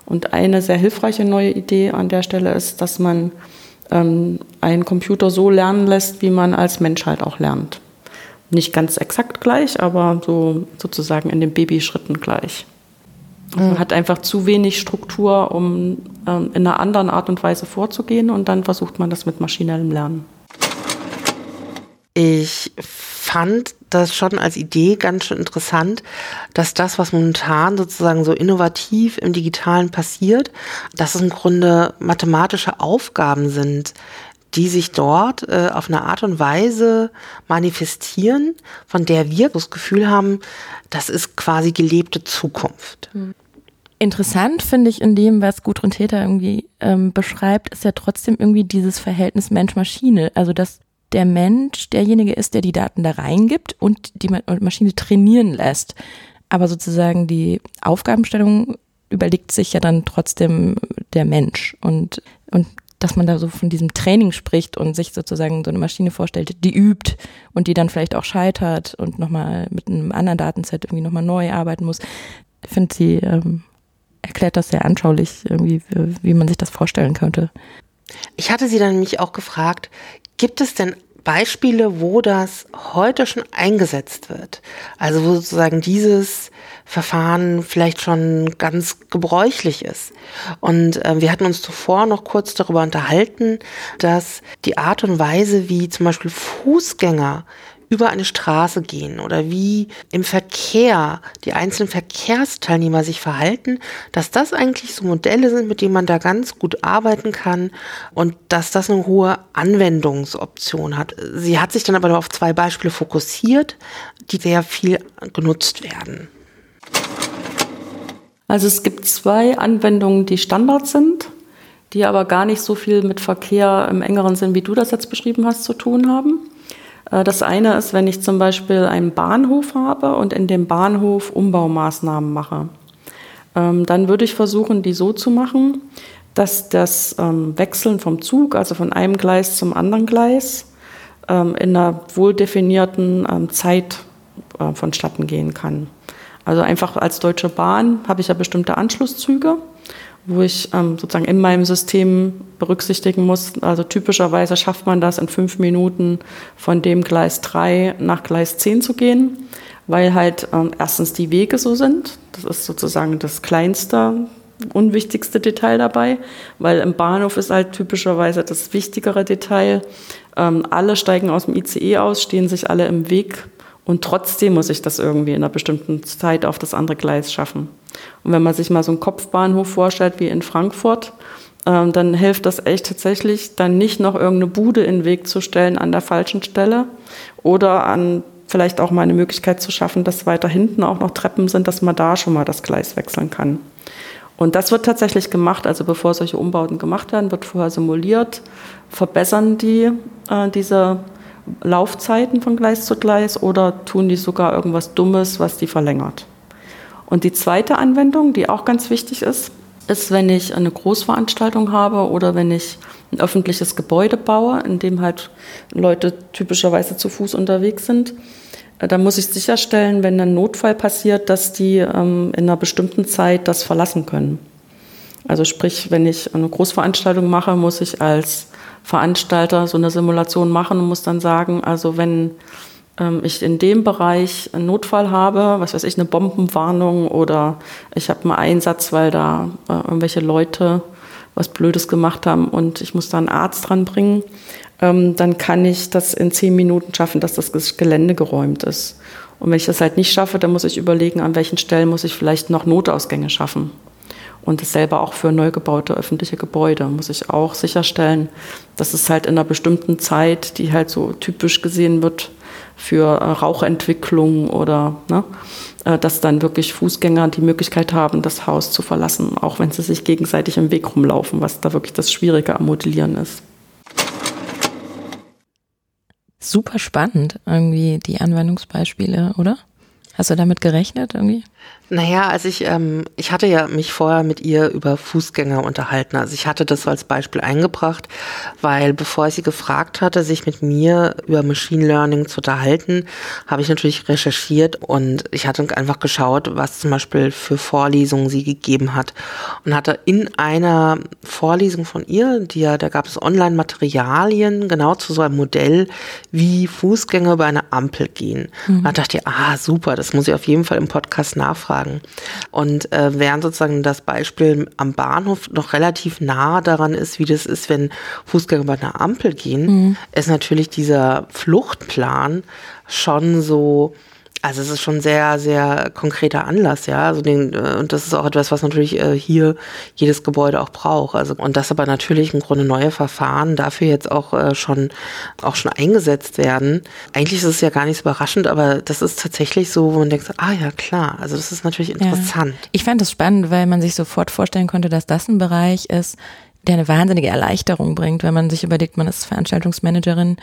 [SPEAKER 1] Und eine sehr hilfreiche neue Idee an der Stelle ist, dass man ähm, einen Computer so lernen lässt, wie man als Mensch halt auch lernt. Nicht ganz exakt gleich, aber so sozusagen in den Babyschritten gleich. Man mhm. hat einfach zu wenig Struktur, um ähm, in einer anderen Art und Weise vorzugehen und dann versucht man das mit maschinellem Lernen.
[SPEAKER 2] Ich fand das schon als Idee ganz schön interessant, dass das, was momentan sozusagen so innovativ im Digitalen passiert, dass es im Grunde mathematische Aufgaben sind, die sich dort äh, auf eine Art und Weise manifestieren, von der wir das Gefühl haben, das ist quasi gelebte Zukunft.
[SPEAKER 3] Hm. Interessant finde ich in dem, was Gudrun Täter irgendwie ähm, beschreibt, ist ja trotzdem irgendwie dieses Verhältnis Mensch-Maschine. Also dass der Mensch derjenige ist, der die Daten da reingibt und die Maschine trainieren lässt. Aber sozusagen die Aufgabenstellung überlegt sich ja dann trotzdem der Mensch und, und dass man da so von diesem Training spricht und sich sozusagen so eine Maschine vorstellt, die übt und die dann vielleicht auch scheitert und nochmal mit einem anderen Datenset irgendwie nochmal neu arbeiten muss. Finde, sie ähm, erklärt das sehr anschaulich, irgendwie, wie man sich das vorstellen könnte.
[SPEAKER 2] Ich hatte sie dann nämlich auch gefragt, gibt es denn Beispiele, wo das heute schon eingesetzt wird? Also wo sozusagen dieses Verfahren vielleicht schon ganz gebräuchlich ist. Und äh, wir hatten uns zuvor noch kurz darüber unterhalten, dass die Art und Weise, wie zum Beispiel Fußgänger über eine Straße gehen oder wie im Verkehr die einzelnen Verkehrsteilnehmer sich verhalten, dass das eigentlich so Modelle sind, mit denen man da ganz gut arbeiten kann und dass das eine hohe Anwendungsoption hat. Sie hat sich dann aber auf zwei Beispiele fokussiert, die sehr viel genutzt werden.
[SPEAKER 1] Also es gibt zwei Anwendungen, die Standard sind, die aber gar nicht so viel mit Verkehr im engeren Sinn, wie du das jetzt beschrieben hast, zu tun haben. Äh, das eine ist, wenn ich zum Beispiel einen Bahnhof habe und in dem Bahnhof Umbaumaßnahmen mache. Ähm, dann würde ich versuchen, die so zu machen, dass das ähm, Wechseln vom Zug, also von einem Gleis zum anderen Gleis, ähm, in einer wohl definierten Zeit äh, vonstatten gehen kann. Also einfach als Deutsche Bahn habe ich ja bestimmte Anschlusszüge, wo ich ähm, sozusagen in meinem System berücksichtigen muss. Also typischerweise schafft man das in fünf Minuten von dem Gleis 3 nach Gleis 10 zu gehen, weil halt ähm, erstens die Wege so sind. Das ist sozusagen das kleinste, unwichtigste Detail dabei, weil im Bahnhof ist halt typischerweise das wichtigere Detail. Ähm, alle steigen aus dem ICE aus, stehen sich alle im Weg und trotzdem muss ich das irgendwie in einer bestimmten Zeit auf das andere Gleis schaffen. Und wenn man sich mal so einen Kopfbahnhof vorstellt wie in Frankfurt, ähm, dann hilft das echt tatsächlich, dann nicht noch irgendeine Bude in den Weg zu stellen an der falschen Stelle oder an vielleicht auch mal eine Möglichkeit zu schaffen, dass weiter hinten auch noch Treppen sind, dass man da schon mal das Gleis wechseln kann. Und das wird tatsächlich gemacht, also bevor solche Umbauten gemacht werden, wird vorher simuliert, verbessern die äh, diese Laufzeiten von Gleis zu Gleis oder tun die sogar irgendwas Dummes, was die verlängert. Und die zweite Anwendung, die auch ganz wichtig ist, ist, wenn ich eine Großveranstaltung habe oder wenn ich ein öffentliches Gebäude baue, in dem halt Leute typischerweise zu Fuß unterwegs sind. Äh, da muss ich sicherstellen, wenn ein Notfall passiert, dass die ähm, in einer bestimmten Zeit das verlassen können. Also sprich, wenn ich eine Großveranstaltung mache, muss ich als Veranstalter so eine Simulation machen und muss dann sagen, also wenn ähm, ich in dem Bereich einen Notfall habe, was weiß ich, eine Bombenwarnung oder ich habe einen Einsatz, weil da äh, irgendwelche Leute was Blödes gemacht haben und ich muss da einen Arzt dran bringen, ähm, dann kann ich das in zehn Minuten schaffen, dass das Gelände geräumt ist. Und wenn ich das halt nicht schaffe, dann muss ich überlegen, an welchen Stellen muss ich vielleicht noch Notausgänge schaffen. Und dasselbe auch für neu gebaute öffentliche Gebäude muss ich auch sicherstellen, dass es halt in einer bestimmten Zeit, die halt so typisch gesehen wird für äh, Rauchentwicklung oder ne, äh, dass dann wirklich Fußgänger die Möglichkeit haben, das Haus zu verlassen, auch wenn sie sich gegenseitig im Weg rumlaufen, was da wirklich das Schwierige am Modellieren ist.
[SPEAKER 3] Super spannend, irgendwie die Anwendungsbeispiele, oder? Hast du damit gerechnet irgendwie?
[SPEAKER 2] Naja, also ich, ähm, ich hatte ja mich vorher mit ihr über Fußgänger unterhalten. Also ich hatte das so als Beispiel eingebracht, weil bevor ich sie gefragt hatte, sich mit mir über Machine Learning zu unterhalten, habe ich natürlich recherchiert und ich hatte einfach geschaut, was zum Beispiel für Vorlesungen sie gegeben hat. Und hatte in einer Vorlesung von ihr, die ja, da gab es Online-Materialien genau zu so einem Modell, wie Fußgänger über eine Ampel gehen. Mhm. Da dachte ich, ah, super, das muss ich auf jeden Fall im Podcast nachfragen. Und äh, während sozusagen das Beispiel am Bahnhof noch relativ nah daran ist, wie das ist, wenn Fußgänger bei einer Ampel gehen, mhm. ist natürlich dieser Fluchtplan schon so also es ist schon sehr, sehr konkreter Anlass, ja. Also den, äh, und das ist auch etwas, was natürlich äh, hier jedes Gebäude auch braucht. Also und das aber natürlich im Grunde neue Verfahren dafür jetzt auch äh, schon auch schon eingesetzt werden. Eigentlich ist es ja gar nicht so überraschend, aber das ist tatsächlich so, wo man denkt, ah ja klar, also das ist natürlich interessant. Ja.
[SPEAKER 3] Ich fand es spannend, weil man sich sofort vorstellen konnte, dass das ein Bereich ist, der eine wahnsinnige Erleichterung bringt, wenn man sich überlegt, man ist Veranstaltungsmanagerin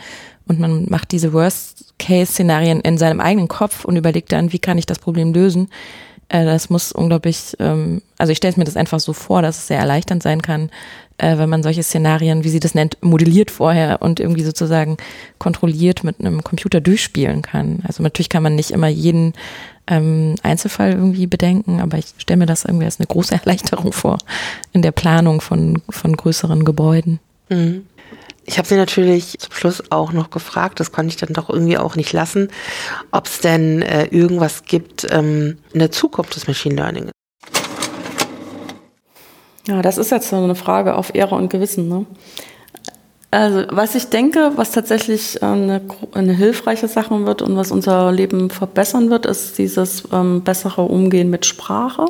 [SPEAKER 3] und man macht diese Worst-Case-Szenarien in seinem eigenen Kopf und überlegt dann, wie kann ich das Problem lösen. Äh, das muss unglaublich, ähm, also ich stelle mir das einfach so vor, dass es sehr erleichternd sein kann, äh, wenn man solche Szenarien, wie sie das nennt, modelliert vorher und irgendwie sozusagen kontrolliert mit einem Computer durchspielen kann. Also natürlich kann man nicht immer jeden ähm, Einzelfall irgendwie bedenken, aber ich stelle mir das irgendwie als eine große Erleichterung vor in der Planung von, von größeren Gebäuden.
[SPEAKER 2] Mhm. Ich habe sie natürlich zum Schluss auch noch gefragt, das konnte ich dann doch irgendwie auch nicht lassen, ob es denn äh, irgendwas gibt ähm, in der Zukunft des Machine Learning.
[SPEAKER 1] Ja, das ist jetzt so eine Frage auf Ehre und Gewissen. Ne? Also was ich denke, was tatsächlich äh, eine, eine, hilfreiche Sache wird und was unser Leben verbessern wird, ist dieses ähm, bessere Umgehen mit Sprache,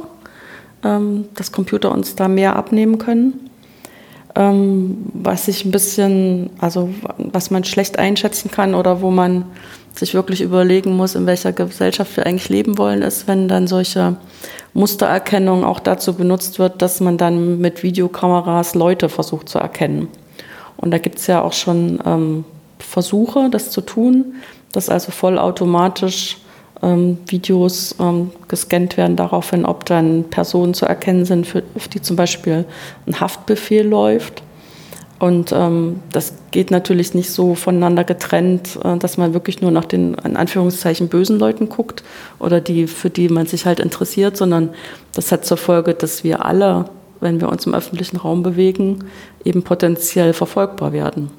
[SPEAKER 1] ähm, dass Computer uns da mehr abnehmen können. Ähm, was ich ein bisschen, also was man schlecht einschätzen kann oder wo man sich wirklich überlegen muss, in welcher Gesellschaft wir eigentlich leben wollen, ist, wenn dann solche Mustererkennung auch dazu benutzt wird, dass man dann mit Videokameras Leute versucht zu erkennen. Und da gibt es ja auch schon ähm, Versuche, das zu tun, dass also vollautomatisch ähm, Videos ähm, gescannt werden daraufhin, ob dann Personen zu erkennen sind, für, auf die zum Beispiel ein Haftbefehl läuft. Und ähm, das geht natürlich nicht so voneinander getrennt, äh, dass man wirklich nur nach den in Anführungszeichen bösen Leuten guckt oder die, für die man sich halt interessiert, sondern das hat zur Folge, dass wir alle, wenn wir uns im öffentlichen Raum bewegen, eben potenziell verfolgbar werden.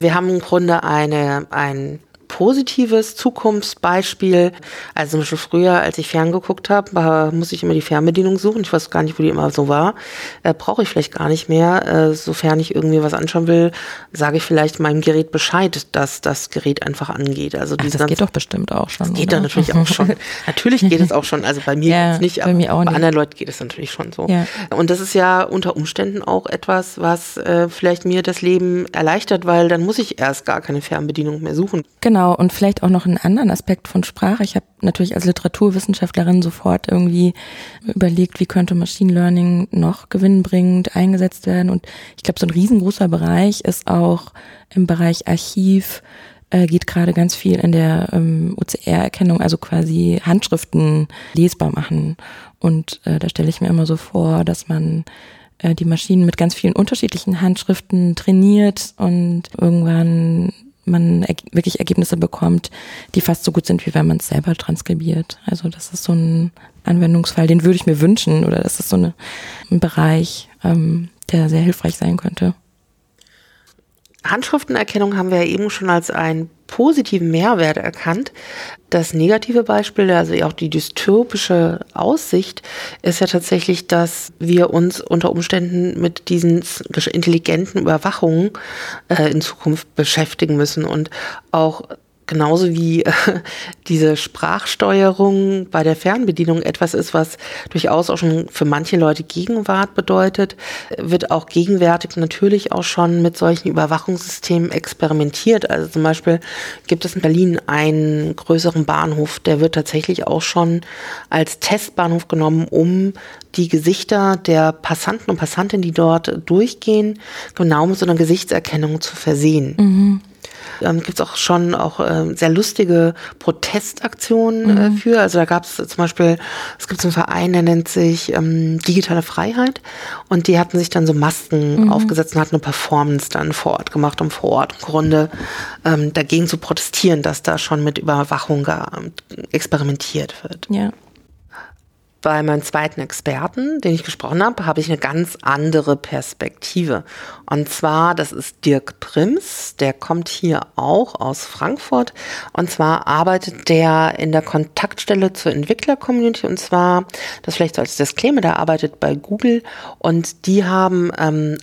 [SPEAKER 2] Wir haben im Grunde eine, ein positives Zukunftsbeispiel. Also zum Beispiel früher, als ich ferngeguckt habe, muss ich immer die Fernbedienung suchen. Ich weiß gar nicht, wo die immer so war. Äh, Brauche ich vielleicht gar nicht mehr. Äh, sofern ich irgendwie was anschauen will, sage ich vielleicht meinem Gerät Bescheid, dass das Gerät einfach angeht. Also
[SPEAKER 3] Ach, das geht doch bestimmt auch schon.
[SPEAKER 2] Das geht doch natürlich auch schon. natürlich geht es auch schon. Also bei mir ja, nicht, aber bei, bei anderen Leuten geht es natürlich schon so. Ja. Und das ist ja unter Umständen auch etwas, was äh, vielleicht mir das Leben erleichtert, weil dann muss ich erst gar keine Fernbedienung mehr suchen.
[SPEAKER 3] Genau. Genau, und vielleicht auch noch einen anderen Aspekt von Sprache. Ich habe natürlich als Literaturwissenschaftlerin sofort irgendwie überlegt, wie könnte Machine Learning noch gewinnbringend eingesetzt werden. Und ich glaube, so ein riesengroßer Bereich ist auch im Bereich Archiv, äh, geht gerade ganz viel in der ähm, OCR-Erkennung, also quasi Handschriften lesbar machen. Und äh, da stelle ich mir immer so vor, dass man äh, die Maschinen mit ganz vielen unterschiedlichen Handschriften trainiert und irgendwann man wirklich Ergebnisse bekommt, die fast so gut sind, wie wenn man es selber transkribiert. Also das ist so ein Anwendungsfall, den würde ich mir wünschen oder das ist so eine, ein Bereich, ähm, der sehr hilfreich sein könnte.
[SPEAKER 2] Handschriftenerkennung haben wir ja eben schon als einen positiven Mehrwert erkannt. Das negative Beispiel, also auch die dystopische Aussicht, ist ja tatsächlich, dass wir uns unter Umständen mit diesen intelligenten Überwachungen äh, in Zukunft beschäftigen müssen und auch genauso wie äh, diese Sprachsteuerung bei der Fernbedienung etwas ist, was durchaus auch schon für manche Leute Gegenwart bedeutet, wird auch gegenwärtig natürlich auch schon mit solchen Überwachungssystemen experimentiert. Also zum Beispiel gibt es in Berlin einen größeren Bahnhof, der wird tatsächlich auch schon als Testbahnhof genommen, um die Gesichter der Passanten und Passantinnen, die dort durchgehen, genau mit so einer Gesichtserkennung zu versehen. Mhm. Ähm, Gibt es auch schon auch äh, sehr lustige Protestaktionen äh, mhm. für. Also da gab es zum Beispiel, es gibt so einen Verein, der nennt sich ähm, Digitale Freiheit und die hatten sich dann so Masken mhm. aufgesetzt und hatten eine Performance dann vor Ort gemacht, um vor Ort im Grunde ähm, dagegen zu protestieren, dass da schon mit Überwachung experimentiert wird.
[SPEAKER 3] Ja
[SPEAKER 2] bei meinem zweiten Experten, den ich gesprochen habe, habe ich eine ganz andere Perspektive. Und zwar, das ist Dirk Prims, der kommt hier auch aus Frankfurt. Und zwar arbeitet der in der Kontaktstelle zur Entwickler-Community. Und zwar, das vielleicht so als Disclaimer, der arbeitet bei Google und die haben ähm,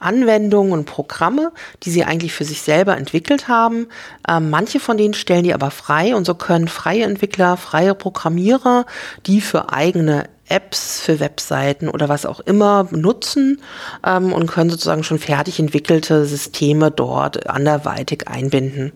[SPEAKER 2] Anwendungen und Programme, die sie eigentlich für sich selber entwickelt haben. Ähm, manche von denen stellen die aber frei und so können freie Entwickler, freie Programmierer, die für eigene Apps für Webseiten oder was auch immer nutzen ähm, und können sozusagen schon fertig entwickelte Systeme dort anderweitig einbinden.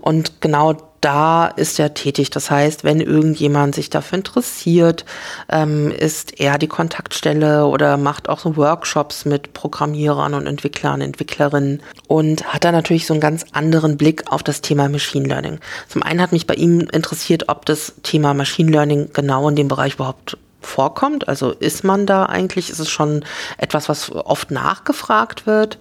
[SPEAKER 2] Und genau da ist er tätig. Das heißt, wenn irgendjemand sich dafür interessiert, ähm, ist er die Kontaktstelle oder macht auch so Workshops mit Programmierern und Entwicklern, Entwicklerinnen und hat da natürlich so einen ganz anderen Blick auf das Thema Machine Learning. Zum einen hat mich bei ihm interessiert, ob das Thema Machine Learning genau in dem Bereich überhaupt vorkommt? Also ist man da eigentlich, ist es schon etwas, was oft nachgefragt wird?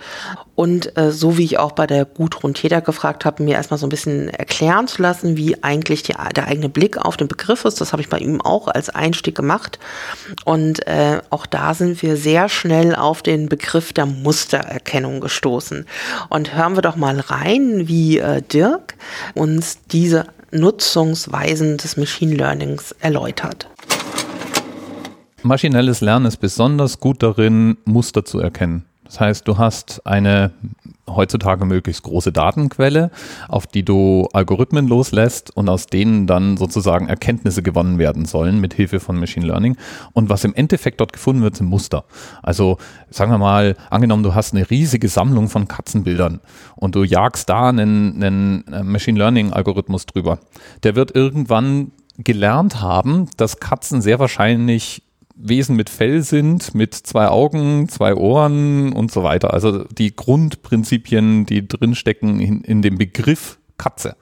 [SPEAKER 2] Und äh, so wie ich auch bei der Gudrun Täter gefragt habe, mir erstmal so ein bisschen erklären zu lassen, wie eigentlich die, der eigene Blick auf den Begriff ist. Das habe ich bei ihm auch als Einstieg gemacht. Und äh, auch da sind wir sehr schnell auf den Begriff der Mustererkennung gestoßen. Und hören wir doch mal rein, wie äh, Dirk uns diese Nutzungsweisen des Machine Learnings erläutert.
[SPEAKER 4] Maschinelles Lernen ist besonders gut darin, Muster zu erkennen. Das heißt, du hast eine heutzutage möglichst große Datenquelle, auf die du Algorithmen loslässt und aus denen dann sozusagen Erkenntnisse gewonnen werden sollen mit Hilfe von Machine Learning. Und was im Endeffekt dort gefunden wird, sind Muster. Also sagen wir mal, angenommen, du hast eine riesige Sammlung von Katzenbildern und du jagst da einen, einen äh, Machine Learning Algorithmus drüber. Der wird irgendwann gelernt haben, dass Katzen sehr wahrscheinlich Wesen mit Fell sind, mit zwei Augen, zwei Ohren und so weiter. Also die Grundprinzipien, die drinstecken in, in dem Begriff Katze.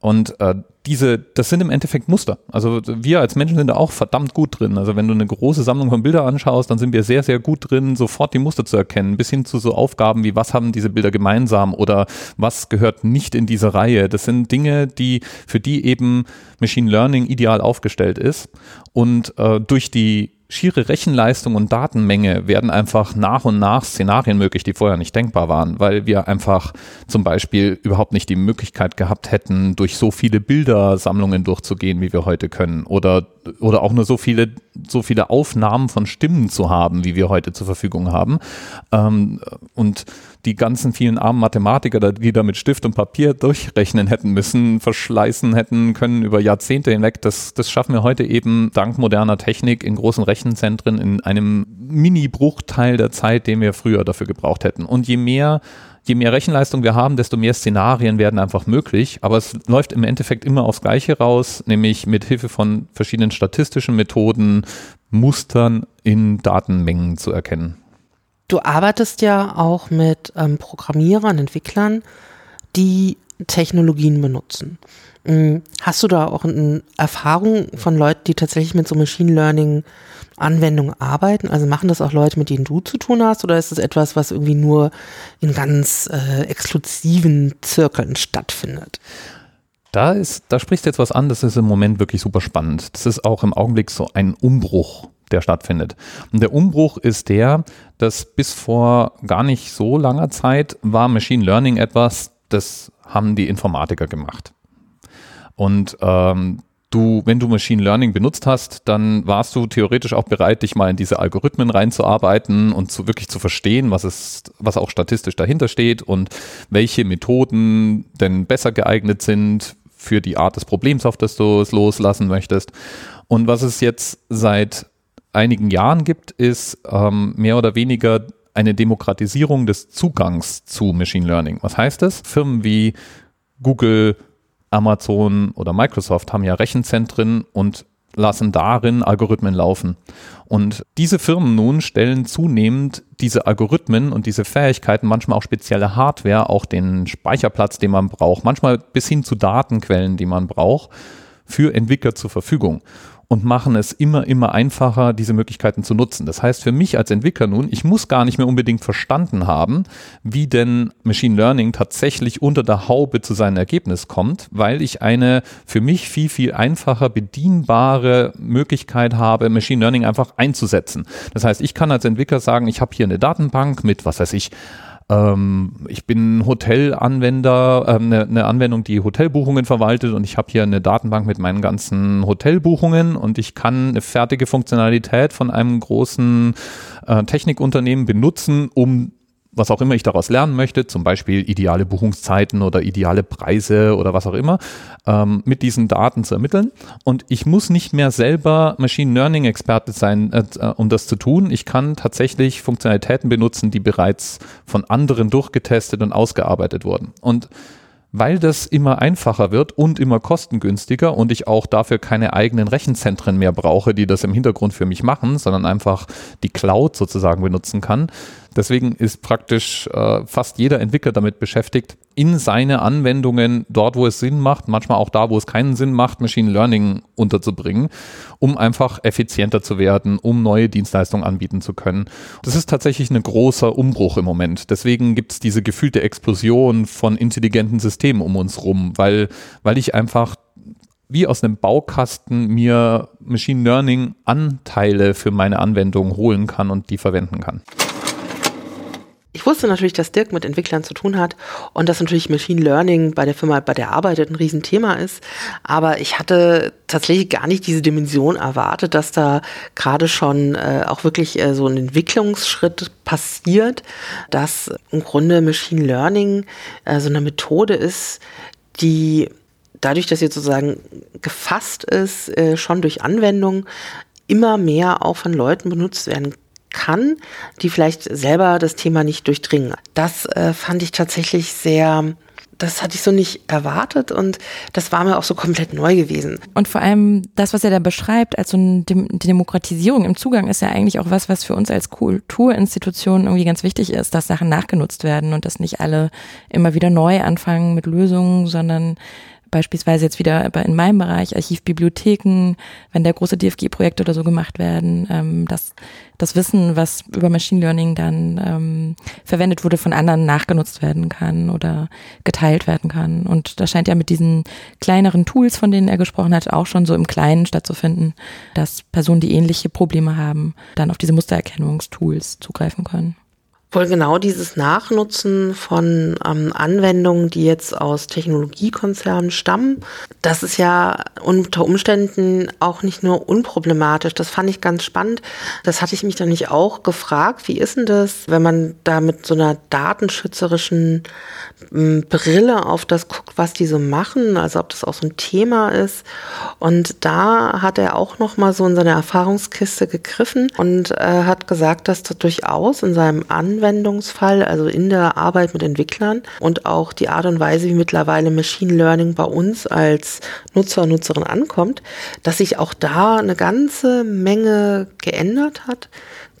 [SPEAKER 4] Und äh, diese, das sind im Endeffekt Muster. Also wir als Menschen sind da auch verdammt gut drin. Also wenn du eine große Sammlung von Bildern anschaust, dann sind wir sehr, sehr gut drin, sofort die Muster zu erkennen, bis hin zu so Aufgaben wie, was haben diese Bilder gemeinsam oder was gehört nicht in diese Reihe. Das sind Dinge, die, für die eben Machine Learning ideal aufgestellt ist. Und äh, durch die schiere Rechenleistung und Datenmenge werden einfach nach und nach Szenarien möglich, die vorher nicht denkbar waren, weil wir einfach zum Beispiel überhaupt nicht die Möglichkeit gehabt hätten, durch so viele Bildersammlungen durchzugehen, wie wir heute können, oder, oder auch nur so viele, so viele Aufnahmen von Stimmen zu haben, wie wir heute zur Verfügung haben. Ähm, und die ganzen vielen armen Mathematiker, die da mit Stift und Papier durchrechnen hätten müssen, verschleißen hätten können über Jahrzehnte hinweg, das, das schaffen wir heute eben dank moderner Technik in großen Rechenzentren in einem Mini-Bruchteil der Zeit, den wir früher dafür gebraucht hätten. Und je mehr je mehr Rechenleistung wir haben, desto mehr Szenarien werden einfach möglich. Aber es läuft im Endeffekt immer aufs Gleiche raus, nämlich mit Hilfe von verschiedenen statistischen Methoden Mustern in Datenmengen zu erkennen.
[SPEAKER 2] Du arbeitest ja auch mit ähm, Programmierern, Entwicklern, die Technologien benutzen. Mhm. Hast du da auch eine Erfahrung von Leuten, die tatsächlich mit so Machine Learning Anwendungen arbeiten? Also machen das auch Leute, mit denen du zu tun hast, oder ist das etwas, was irgendwie nur in ganz äh, exklusiven Zirkeln stattfindet?
[SPEAKER 4] Da ist, da sprichst du jetzt was an, das ist im Moment wirklich super spannend. Das ist auch im Augenblick so ein Umbruch der stattfindet. Und der Umbruch ist der, dass bis vor gar nicht so langer Zeit war Machine Learning etwas, das haben die Informatiker gemacht. Und ähm, du, wenn du Machine Learning benutzt hast, dann warst du theoretisch auch bereit, dich mal in diese Algorithmen reinzuarbeiten und zu wirklich zu verstehen, was es, was auch statistisch dahinter steht und welche Methoden denn besser geeignet sind für die Art des Problems, auf das du es loslassen möchtest. Und was es jetzt seit einigen Jahren gibt, ist ähm, mehr oder weniger eine Demokratisierung des Zugangs zu Machine Learning. Was heißt das? Firmen wie Google, Amazon oder Microsoft haben ja Rechenzentren und lassen darin Algorithmen laufen. Und diese Firmen nun stellen zunehmend diese Algorithmen und diese Fähigkeiten, manchmal auch spezielle Hardware, auch den Speicherplatz, den man braucht, manchmal bis hin zu Datenquellen, die man braucht, für Entwickler zur Verfügung und machen es immer, immer einfacher, diese Möglichkeiten zu nutzen. Das heißt, für mich als Entwickler nun, ich muss gar nicht mehr unbedingt verstanden haben, wie denn Machine Learning tatsächlich unter der Haube zu seinem Ergebnis kommt, weil ich eine für mich viel, viel einfacher bedienbare Möglichkeit habe, Machine Learning einfach einzusetzen. Das heißt, ich kann als Entwickler sagen, ich habe hier eine Datenbank mit, was weiß ich, ähm, ich bin Hotelanwender, äh, eine, eine Anwendung, die Hotelbuchungen verwaltet und ich habe hier eine Datenbank mit meinen ganzen Hotelbuchungen und ich kann eine fertige Funktionalität von einem großen äh, Technikunternehmen benutzen, um was auch immer ich daraus lernen möchte, zum Beispiel ideale Buchungszeiten oder ideale Preise oder was auch immer, ähm, mit diesen Daten zu ermitteln. Und ich muss nicht mehr selber Machine Learning Experte sein, äh, um das zu tun. Ich kann tatsächlich Funktionalitäten benutzen, die bereits von anderen durchgetestet und ausgearbeitet wurden. Und weil das immer einfacher wird und immer kostengünstiger und ich auch dafür keine eigenen Rechenzentren mehr brauche, die das im Hintergrund für mich machen, sondern einfach die Cloud sozusagen benutzen kann. Deswegen ist praktisch äh, fast jeder Entwickler damit beschäftigt, in seine Anwendungen dort, wo es Sinn macht, manchmal auch da, wo es keinen Sinn macht, Machine Learning unterzubringen, um einfach effizienter zu werden, um neue Dienstleistungen anbieten zu können. Das ist tatsächlich ein großer Umbruch im Moment. Deswegen gibt es diese gefühlte Explosion von intelligenten Systemen um uns rum, weil, weil ich einfach wie aus einem Baukasten mir Machine Learning Anteile für meine Anwendung holen kann und die verwenden kann.
[SPEAKER 2] Ich wusste natürlich, dass Dirk mit Entwicklern zu tun hat und dass natürlich Machine Learning bei der Firma, bei der er arbeitet, ein Riesenthema ist. Aber ich hatte tatsächlich gar nicht diese Dimension erwartet, dass da gerade schon äh, auch wirklich äh, so ein Entwicklungsschritt passiert, dass im Grunde Machine Learning äh, so eine Methode ist, die dadurch, dass sie sozusagen gefasst ist, äh, schon durch Anwendung, immer mehr auch von Leuten benutzt werden kann, die vielleicht selber das Thema nicht durchdringen. Das äh, fand ich tatsächlich sehr das hatte ich so nicht erwartet und das war mir auch so komplett neu gewesen.
[SPEAKER 3] Und vor allem das, was er da beschreibt, als so eine Demokratisierung im Zugang, ist ja eigentlich auch was, was für uns als Kulturinstitutionen irgendwie ganz wichtig ist, dass Sachen nachgenutzt werden und dass nicht alle immer wieder neu anfangen mit Lösungen, sondern beispielsweise jetzt wieder in meinem Bereich Archivbibliotheken, wenn da große DFG-Projekte oder so gemacht werden, ähm, dass das Wissen, was über Machine Learning dann ähm, verwendet wurde, von anderen nachgenutzt werden kann oder geteilt werden kann. Und das scheint ja mit diesen kleineren Tools, von denen er gesprochen hat, auch schon so im Kleinen stattzufinden, dass Personen, die ähnliche Probleme haben, dann auf diese Mustererkennungstools zugreifen können.
[SPEAKER 2] Wohl genau dieses Nachnutzen von ähm, Anwendungen, die jetzt aus Technologiekonzernen stammen, das ist ja unter Umständen auch nicht nur unproblematisch. Das fand ich ganz spannend. Das hatte ich mich dann nicht auch gefragt. Wie ist denn das, wenn man da mit so einer datenschützerischen ähm, Brille auf das guckt, was die so machen? Also ob das auch so ein Thema ist. Und da hat er auch noch mal so in seine Erfahrungskiste gegriffen und äh, hat gesagt, dass das durchaus in seinem Anwendung Anwendungsfall, also in der Arbeit mit Entwicklern und auch die Art und Weise, wie mittlerweile Machine Learning bei uns als Nutzer und Nutzerin ankommt, dass sich auch da eine ganze Menge geändert hat.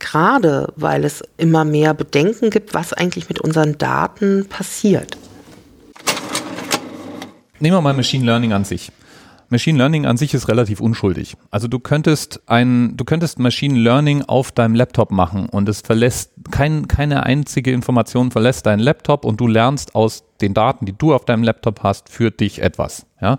[SPEAKER 2] Gerade weil es immer mehr Bedenken gibt, was eigentlich mit unseren Daten passiert.
[SPEAKER 4] Nehmen wir mal Machine Learning an sich. Machine Learning an sich ist relativ unschuldig. Also du könntest ein, du könntest Machine Learning auf deinem Laptop machen und es verlässt kein, keine einzige Information verlässt deinen Laptop und du lernst aus den Daten, die du auf deinem Laptop hast, für dich etwas. Ja,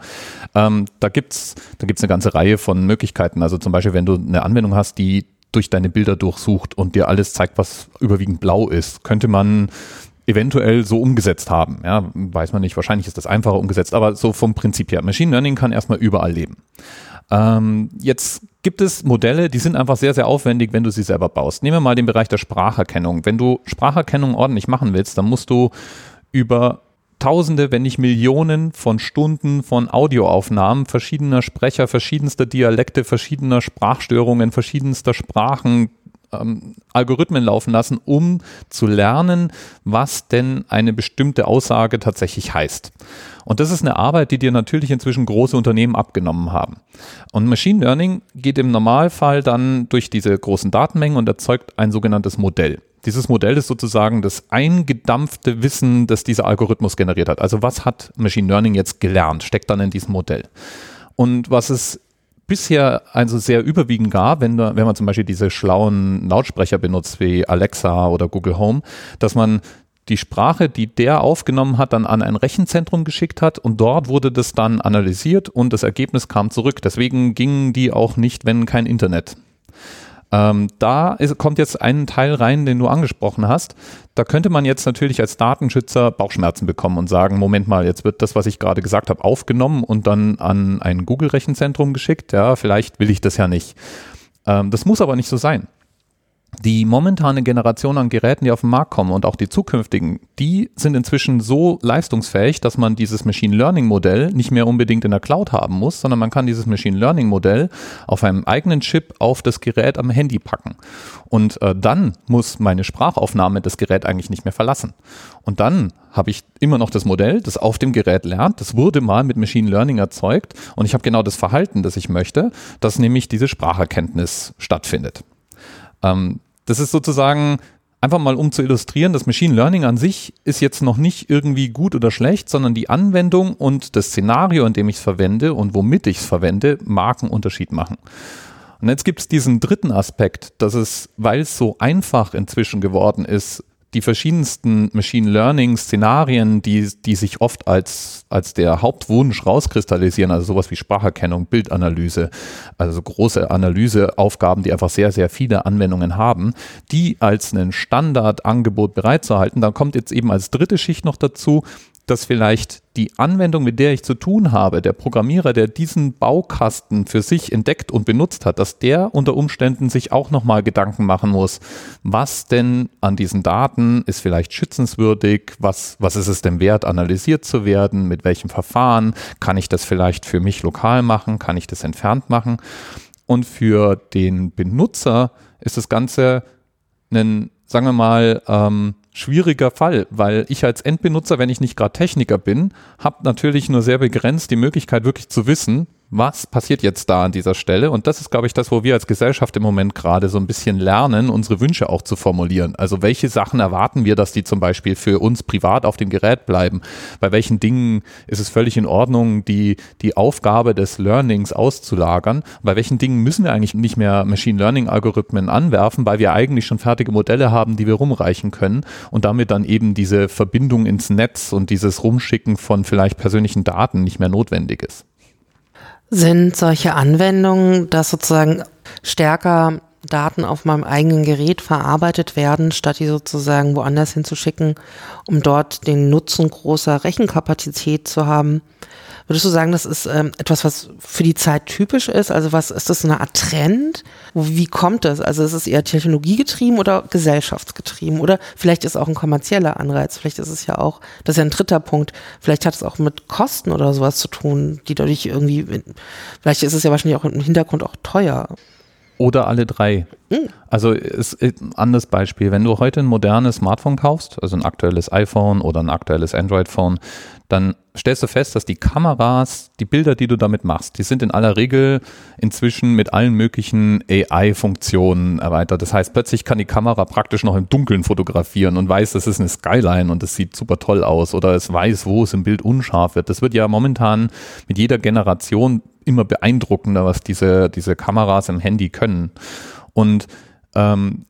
[SPEAKER 4] ähm, da gibt's, da gibt's eine ganze Reihe von Möglichkeiten. Also zum Beispiel, wenn du eine Anwendung hast, die durch deine Bilder durchsucht und dir alles zeigt, was überwiegend blau ist, könnte man eventuell so umgesetzt haben. Ja, weiß man nicht, wahrscheinlich ist das einfacher umgesetzt, aber so vom Prinzip her. Machine Learning kann erstmal überall leben. Ähm, jetzt gibt es Modelle, die sind einfach sehr, sehr aufwendig, wenn du sie selber baust. Nehmen wir mal den Bereich der Spracherkennung. Wenn du Spracherkennung ordentlich machen willst, dann musst du über Tausende, wenn nicht Millionen von Stunden von Audioaufnahmen verschiedener Sprecher, verschiedenster Dialekte, verschiedener Sprachstörungen, verschiedenster Sprachen, ähm, Algorithmen laufen lassen, um zu lernen, was denn eine bestimmte Aussage tatsächlich heißt. Und das ist eine Arbeit, die dir natürlich inzwischen große Unternehmen abgenommen haben. Und Machine Learning geht im Normalfall dann durch diese großen Datenmengen und erzeugt ein sogenanntes Modell. Dieses Modell ist sozusagen das eingedampfte Wissen, das dieser Algorithmus generiert hat. Also was hat Machine Learning jetzt gelernt, steckt dann in diesem Modell. Und was es bisher also sehr überwiegend gab, wenn, wenn man zum Beispiel diese schlauen Lautsprecher benutzt wie Alexa oder Google Home, dass man die Sprache, die der aufgenommen hat, dann an ein Rechenzentrum geschickt hat und dort wurde das dann analysiert und das Ergebnis kam zurück. Deswegen gingen die auch nicht, wenn kein Internet ähm, da ist, kommt jetzt ein Teil rein, den du angesprochen hast. Da könnte man jetzt natürlich als Datenschützer Bauchschmerzen bekommen und sagen, Moment mal, jetzt wird das, was ich gerade gesagt habe, aufgenommen und dann an ein Google-Rechenzentrum geschickt. Ja, vielleicht will ich das ja nicht. Ähm, das muss aber nicht so sein die momentane Generation an Geräten, die auf den Markt kommen und auch die zukünftigen, die sind inzwischen so leistungsfähig, dass man dieses Machine Learning Modell nicht mehr unbedingt in der Cloud haben muss, sondern man kann dieses Machine Learning Modell auf einem eigenen Chip auf das Gerät am Handy packen. Und äh, dann muss meine Sprachaufnahme das Gerät eigentlich nicht mehr verlassen. Und dann habe ich immer noch das Modell, das auf dem Gerät lernt. Das wurde mal mit Machine Learning erzeugt und ich habe genau das Verhalten, das ich möchte, dass nämlich diese Spracherkenntnis stattfindet. Ähm, das ist sozusagen einfach mal um zu illustrieren, das Machine Learning an sich ist jetzt noch nicht irgendwie gut oder schlecht, sondern die Anwendung und das Szenario, in dem ich es verwende und womit ich es verwende, mag einen Unterschied machen. Und jetzt gibt es diesen dritten Aspekt, dass es, weil es so einfach inzwischen geworden ist, die verschiedensten Machine Learning Szenarien, die, die sich oft als, als der Hauptwunsch rauskristallisieren, also sowas wie Spracherkennung, Bildanalyse, also große Analyseaufgaben, die einfach sehr, sehr viele Anwendungen haben, die als ein Standardangebot bereitzuhalten. Dann kommt jetzt eben als dritte Schicht noch dazu, dass vielleicht die Anwendung, mit der ich zu tun habe, der Programmierer, der diesen Baukasten für sich entdeckt und benutzt hat, dass der unter Umständen sich auch nochmal Gedanken machen muss, was denn an diesen Daten ist vielleicht schützenswürdig, was, was ist es denn wert, analysiert zu werden, mit welchem Verfahren, kann ich das vielleicht für mich lokal machen, kann ich das entfernt machen. Und für den Benutzer ist das Ganze ein, sagen wir mal, ähm, schwieriger Fall, weil ich als Endbenutzer, wenn ich nicht gerade Techniker bin, habe natürlich nur sehr begrenzt die Möglichkeit wirklich zu wissen, was passiert jetzt da an dieser Stelle? Und das ist, glaube ich, das, wo wir als Gesellschaft im Moment gerade so ein bisschen lernen, unsere Wünsche auch zu formulieren. Also welche Sachen erwarten wir, dass die zum Beispiel für uns privat auf dem Gerät bleiben? Bei welchen Dingen ist es völlig in Ordnung, die, die Aufgabe des Learnings auszulagern? Bei welchen Dingen müssen wir eigentlich nicht mehr Machine Learning Algorithmen anwerfen, weil wir eigentlich schon fertige Modelle haben, die wir rumreichen können und damit dann eben diese Verbindung ins Netz und dieses Rumschicken von vielleicht persönlichen Daten nicht mehr notwendig ist.
[SPEAKER 2] Sind solche Anwendungen, dass sozusagen stärker Daten auf meinem eigenen Gerät verarbeitet werden, statt die sozusagen woanders hinzuschicken, um dort den Nutzen großer Rechenkapazität zu haben, Würdest du sagen, das ist ähm, etwas, was für die Zeit typisch ist? Also was ist das eine Art Trend? Wie kommt das? Also ist es eher technologiegetrieben oder gesellschaftsgetrieben? Oder vielleicht ist es auch ein kommerzieller Anreiz. Vielleicht ist es ja auch, das ist ja ein dritter Punkt. Vielleicht hat es auch mit Kosten oder sowas zu tun, die dadurch irgendwie, vielleicht ist es ja wahrscheinlich auch im Hintergrund auch teuer.
[SPEAKER 4] Oder alle drei. Mhm. Also ist ein anderes Beispiel. Wenn du heute ein modernes Smartphone kaufst, also ein aktuelles iPhone oder ein aktuelles Android-Phone, dann stellst du fest, dass die Kameras, die Bilder, die du damit machst, die sind in aller Regel inzwischen mit allen möglichen AI-Funktionen erweitert. Das heißt, plötzlich kann die Kamera praktisch noch im Dunkeln fotografieren und weiß, das ist eine Skyline und das sieht super toll aus oder es weiß, wo es im Bild unscharf wird. Das wird ja momentan mit jeder Generation immer beeindruckender, was diese, diese Kameras im Handy können. Und ähm,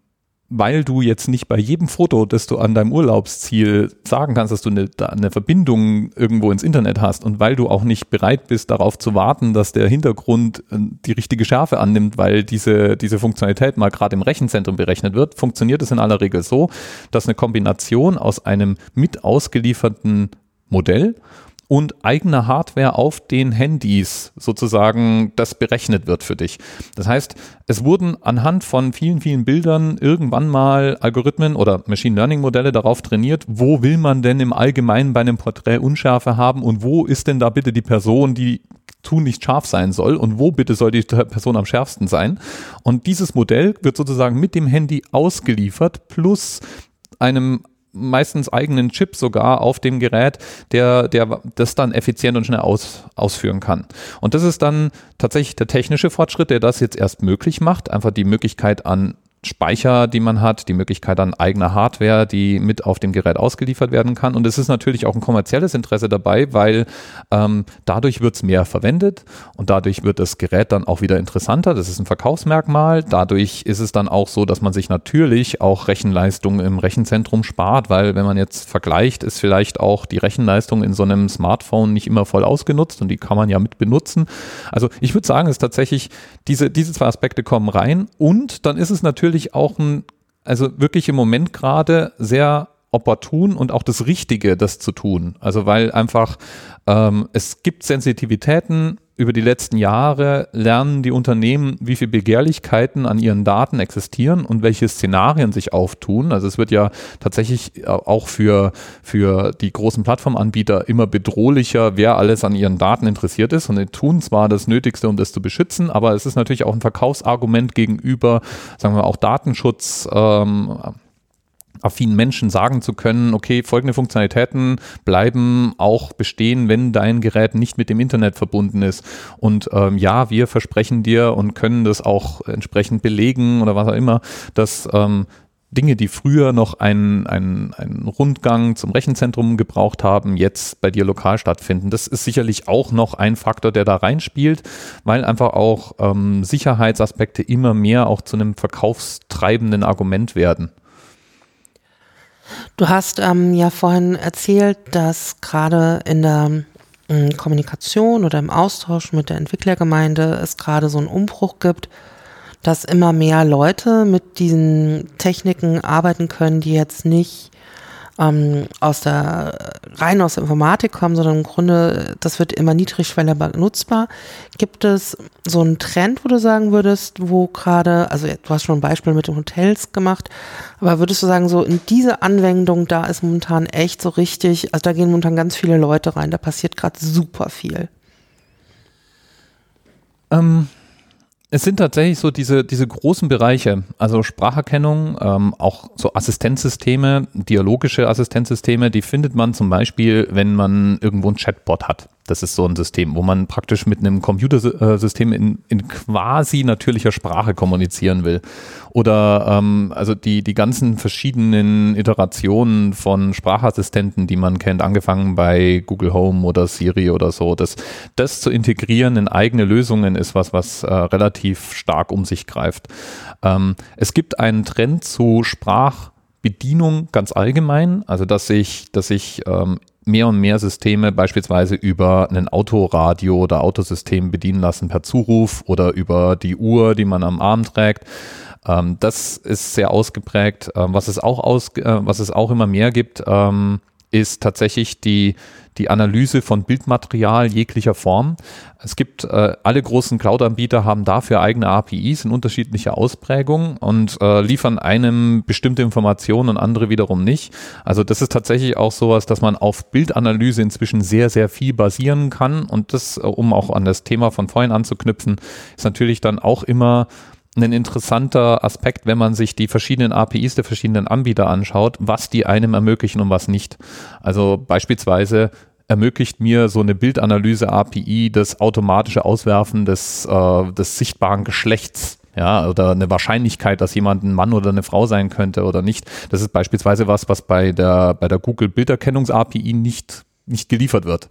[SPEAKER 4] weil du jetzt nicht bei jedem Foto, das du an deinem Urlaubsziel sagen kannst, dass du eine, eine, Verbindung irgendwo ins Internet hast und weil du auch nicht bereit bist, darauf zu warten, dass der Hintergrund äh, die richtige Schärfe annimmt, weil diese, diese Funktionalität mal gerade im Rechenzentrum berechnet wird, funktioniert es in aller Regel so, dass eine Kombination aus einem mit ausgelieferten Modell und eigener Hardware auf den Handys sozusagen das berechnet wird für dich. Das heißt, es wurden anhand von vielen, vielen Bildern irgendwann mal Algorithmen oder Machine Learning Modelle darauf trainiert, wo will man denn im Allgemeinen bei einem Porträt Unschärfe haben und wo ist denn da bitte die Person, die tun nicht scharf sein soll und wo bitte soll die Person am schärfsten sein. Und dieses Modell wird sozusagen mit dem Handy ausgeliefert plus einem meistens eigenen Chip sogar auf dem Gerät, der, der das dann effizient und schnell aus, ausführen kann. Und das ist dann tatsächlich der technische Fortschritt, der das jetzt erst möglich macht, einfach die Möglichkeit an Speicher, die man hat, die Möglichkeit an eigener Hardware, die mit auf dem Gerät ausgeliefert werden kann. Und es ist natürlich auch ein kommerzielles Interesse dabei, weil ähm, dadurch wird es mehr verwendet und dadurch wird das Gerät dann auch wieder interessanter. Das ist ein Verkaufsmerkmal. Dadurch ist es dann auch so, dass man sich natürlich auch Rechenleistung im Rechenzentrum spart, weil wenn man jetzt vergleicht, ist vielleicht auch die Rechenleistung in so einem Smartphone nicht immer voll ausgenutzt und die kann man ja mit benutzen. Also ich würde sagen, es ist tatsächlich, diese, diese zwei Aspekte kommen rein und dann ist es natürlich natürlich auch ein, also wirklich im Moment gerade sehr opportun und auch das Richtige, das zu tun. Also weil einfach ähm, es gibt Sensitivitäten, über die letzten Jahre lernen die Unternehmen, wie viele Begehrlichkeiten an ihren Daten existieren und welche Szenarien sich auftun. Also es wird ja tatsächlich auch für, für die großen Plattformanbieter immer bedrohlicher, wer alles an ihren Daten interessiert ist. Und die tun zwar das Nötigste, um das zu beschützen, aber es ist natürlich auch ein Verkaufsargument gegenüber, sagen wir auch Datenschutz, ähm, affinen Menschen sagen zu können, okay, folgende Funktionalitäten bleiben auch bestehen, wenn dein Gerät nicht mit dem Internet verbunden ist. Und ähm, ja, wir versprechen dir und können das auch entsprechend belegen oder was auch immer, dass ähm, Dinge, die früher noch einen, einen, einen Rundgang zum Rechenzentrum gebraucht haben, jetzt bei dir lokal stattfinden. Das ist sicherlich auch noch ein Faktor, der da reinspielt, weil einfach auch ähm, Sicherheitsaspekte immer mehr auch zu einem verkaufstreibenden Argument werden.
[SPEAKER 2] Du hast ähm, ja vorhin erzählt, dass gerade in der ähm, Kommunikation oder im Austausch mit der Entwicklergemeinde es gerade so einen Umbruch gibt, dass immer mehr Leute mit diesen Techniken arbeiten können, die jetzt nicht ähm, aus der rein aus der Informatik kommen, sondern im Grunde, das wird immer niedrigschwelliger nutzbar. Gibt es so einen Trend, wo du sagen würdest, wo gerade, also du hast schon ein Beispiel mit den Hotels gemacht, aber würdest du sagen, so in diese Anwendung, da ist momentan echt so richtig, also da gehen momentan ganz viele Leute rein, da passiert gerade super viel.
[SPEAKER 4] Ähm, es sind tatsächlich so diese, diese großen Bereiche, also Spracherkennung, ähm, auch so Assistenzsysteme, dialogische Assistenzsysteme, die findet man zum Beispiel, wenn man irgendwo ein Chatbot hat. Das ist so ein System, wo man praktisch mit einem Computersystem in, in quasi natürlicher Sprache kommunizieren will. Oder ähm, also die, die ganzen verschiedenen Iterationen von Sprachassistenten, die man kennt, angefangen bei Google Home oder Siri oder so. Das, das zu integrieren in eigene Lösungen ist was, was äh, relativ stark um sich greift. Ähm, es gibt einen Trend zu Sprachbedienung ganz allgemein, also dass ich, dass ich ähm, mehr und mehr Systeme beispielsweise über ein Autoradio oder Autosystem bedienen lassen per Zuruf oder über die Uhr, die man am Arm trägt. Ähm, das ist sehr ausgeprägt. Ähm, was es auch aus, äh, was es auch immer mehr gibt, ähm, ist tatsächlich die die Analyse von Bildmaterial jeglicher Form. Es gibt, äh, alle großen Cloud-Anbieter haben dafür eigene APIs in unterschiedlicher Ausprägung und äh, liefern einem bestimmte Informationen und andere wiederum nicht. Also das ist tatsächlich auch sowas, dass man auf Bildanalyse inzwischen sehr, sehr viel basieren kann und das, äh, um auch an das Thema von vorhin anzuknüpfen, ist natürlich dann auch immer ein interessanter Aspekt, wenn man sich die verschiedenen APIs der verschiedenen Anbieter anschaut, was die einem ermöglichen und was nicht. Also beispielsweise ermöglicht mir so eine Bildanalyse-API das automatische Auswerfen des, äh, des sichtbaren Geschlechts ja, oder eine Wahrscheinlichkeit, dass jemand ein Mann oder eine Frau sein könnte oder nicht. Das ist beispielsweise was, was bei der, bei der Google Bilderkennungs-API nicht nicht geliefert wird.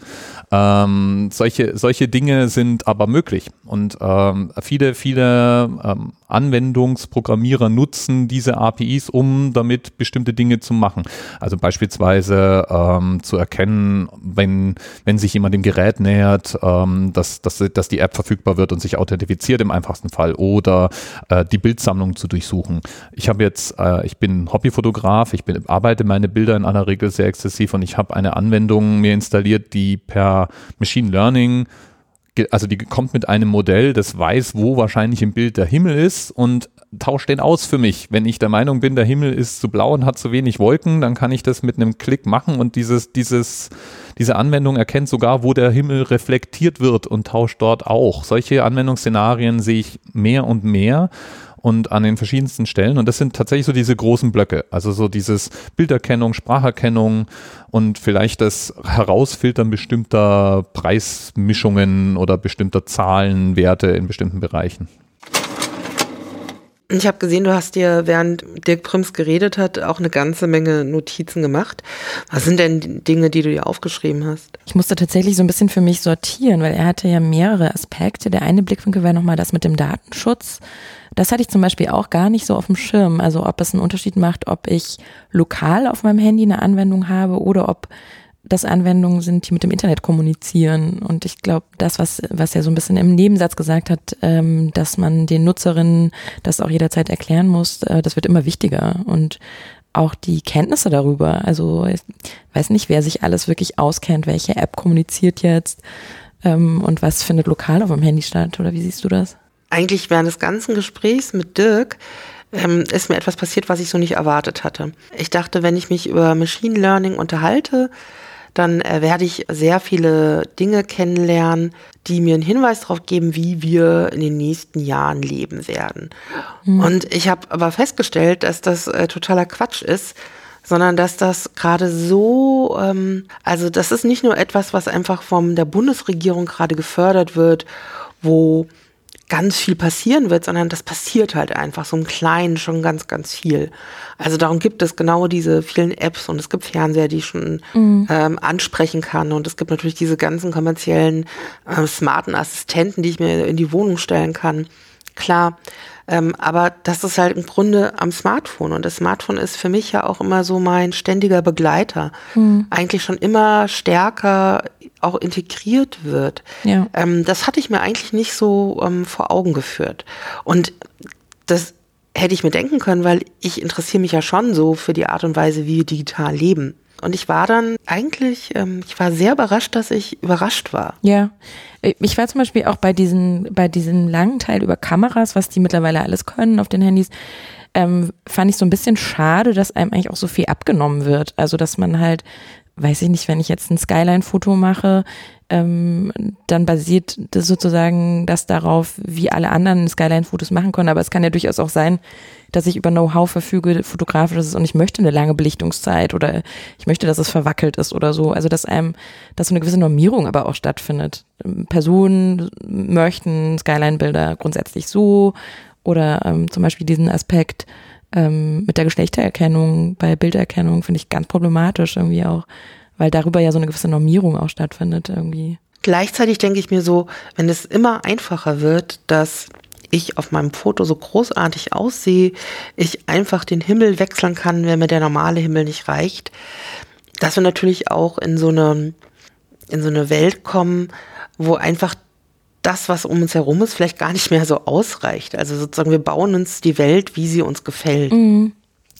[SPEAKER 4] Ähm, solche, solche Dinge sind aber möglich und ähm, viele, viele ähm, Anwendungsprogrammierer nutzen diese APIs, um damit bestimmte Dinge zu machen. Also beispielsweise ähm, zu erkennen, wenn, wenn sich jemand dem Gerät nähert, ähm, dass, dass, dass die App verfügbar wird und sich authentifiziert im einfachsten Fall oder äh, die Bildsammlung zu durchsuchen. Ich habe jetzt, äh, ich bin Hobbyfotograf, ich bin, arbeite meine Bilder in aller Regel sehr exzessiv und ich habe eine Anwendung mir installiert, die per Machine Learning also die kommt mit einem Modell, das weiß, wo wahrscheinlich im Bild der Himmel ist und tauscht den aus für mich. Wenn ich der Meinung bin, der Himmel ist zu blau und hat zu wenig Wolken, dann kann ich das mit einem Klick machen und dieses, dieses, diese Anwendung erkennt sogar, wo der Himmel reflektiert wird und tauscht dort auch. Solche Anwendungsszenarien sehe ich mehr und mehr und an den verschiedensten Stellen. Und das sind tatsächlich so diese großen Blöcke. Also so dieses Bilderkennung, Spracherkennung und vielleicht das Herausfiltern bestimmter Preismischungen oder bestimmter Zahlenwerte in bestimmten Bereichen.
[SPEAKER 2] Ich habe gesehen, du hast dir, während Dirk Prims geredet hat, auch eine ganze Menge Notizen gemacht. Was sind denn Dinge, die du dir aufgeschrieben hast?
[SPEAKER 3] Ich musste tatsächlich so ein bisschen für mich sortieren, weil er hatte ja mehrere Aspekte. Der eine Blickwinkel war nochmal das mit dem Datenschutz. Das hatte ich zum Beispiel auch gar nicht so auf dem Schirm. Also ob es einen Unterschied macht, ob ich lokal auf meinem Handy eine Anwendung habe oder ob das Anwendungen sind, die mit dem Internet kommunizieren. Und ich glaube, das, was, was er so ein bisschen im Nebensatz gesagt hat, ähm, dass man den Nutzerinnen das auch jederzeit erklären muss, äh, das wird immer wichtiger. Und auch die Kenntnisse darüber. Also ich weiß nicht, wer sich alles wirklich auskennt, welche App kommuniziert jetzt ähm, und was findet lokal auf dem Handy statt. Oder wie siehst du das?
[SPEAKER 2] Eigentlich während des ganzen Gesprächs mit Dirk ähm, ist mir etwas passiert, was ich so nicht erwartet hatte. Ich dachte, wenn ich mich über Machine Learning unterhalte, dann äh, werde ich sehr viele Dinge kennenlernen, die mir einen Hinweis darauf geben, wie wir in den nächsten Jahren leben werden. Mhm. Und ich habe aber festgestellt, dass das äh, totaler Quatsch ist, sondern dass das gerade so, ähm, also das ist nicht nur etwas, was einfach von der Bundesregierung gerade gefördert wird, wo ganz viel passieren wird, sondern das passiert halt einfach so im Kleinen schon ganz, ganz viel. Also darum gibt es genau diese vielen Apps und es gibt Fernseher, die ich schon mhm. ähm, ansprechen kann und es gibt natürlich diese ganzen kommerziellen äh, smarten Assistenten, die ich mir in die Wohnung stellen kann. Klar, ähm, aber das ist halt im Grunde am Smartphone. Und das Smartphone ist für mich ja auch immer so mein ständiger Begleiter. Mhm. Eigentlich schon immer stärker auch integriert wird. Ja. Ähm, das hatte ich mir eigentlich nicht so ähm, vor Augen geführt. Und das hätte ich mir denken können, weil ich interessiere mich ja schon so für die Art und Weise, wie wir digital leben. Und ich war dann eigentlich, ähm, ich war sehr überrascht, dass ich überrascht war.
[SPEAKER 3] Ja. Ich war zum Beispiel auch bei diesen, bei diesem langen Teil über Kameras, was die mittlerweile alles können auf den Handys, ähm, fand ich so ein bisschen schade, dass einem eigentlich auch so viel abgenommen wird. Also, dass man halt weiß ich nicht, wenn ich jetzt ein Skyline-Foto mache, ähm, dann basiert das sozusagen das darauf, wie alle anderen Skyline-Fotos machen können. Aber es kann ja durchaus auch sein, dass ich über Know-how verfüge, fotografisches und ich möchte eine lange Belichtungszeit oder ich möchte, dass es verwackelt ist oder so. Also dass einem, dass so eine gewisse Normierung aber auch stattfindet. Personen möchten Skyline-Bilder grundsätzlich so oder ähm, zum Beispiel diesen Aspekt ähm, mit der Geschlechtererkennung bei Bilderkennung finde ich ganz problematisch irgendwie auch weil darüber ja so eine gewisse Normierung auch stattfindet irgendwie.
[SPEAKER 2] Gleichzeitig denke ich mir so, wenn es immer einfacher wird, dass ich auf meinem Foto so großartig aussehe, ich einfach den Himmel wechseln kann, wenn mir der normale Himmel nicht reicht, dass wir natürlich auch in so eine, in so eine Welt kommen, wo einfach das, was um uns herum ist, vielleicht gar nicht mehr so ausreicht. Also sozusagen, wir bauen uns die Welt, wie sie uns gefällt.
[SPEAKER 3] Mhm.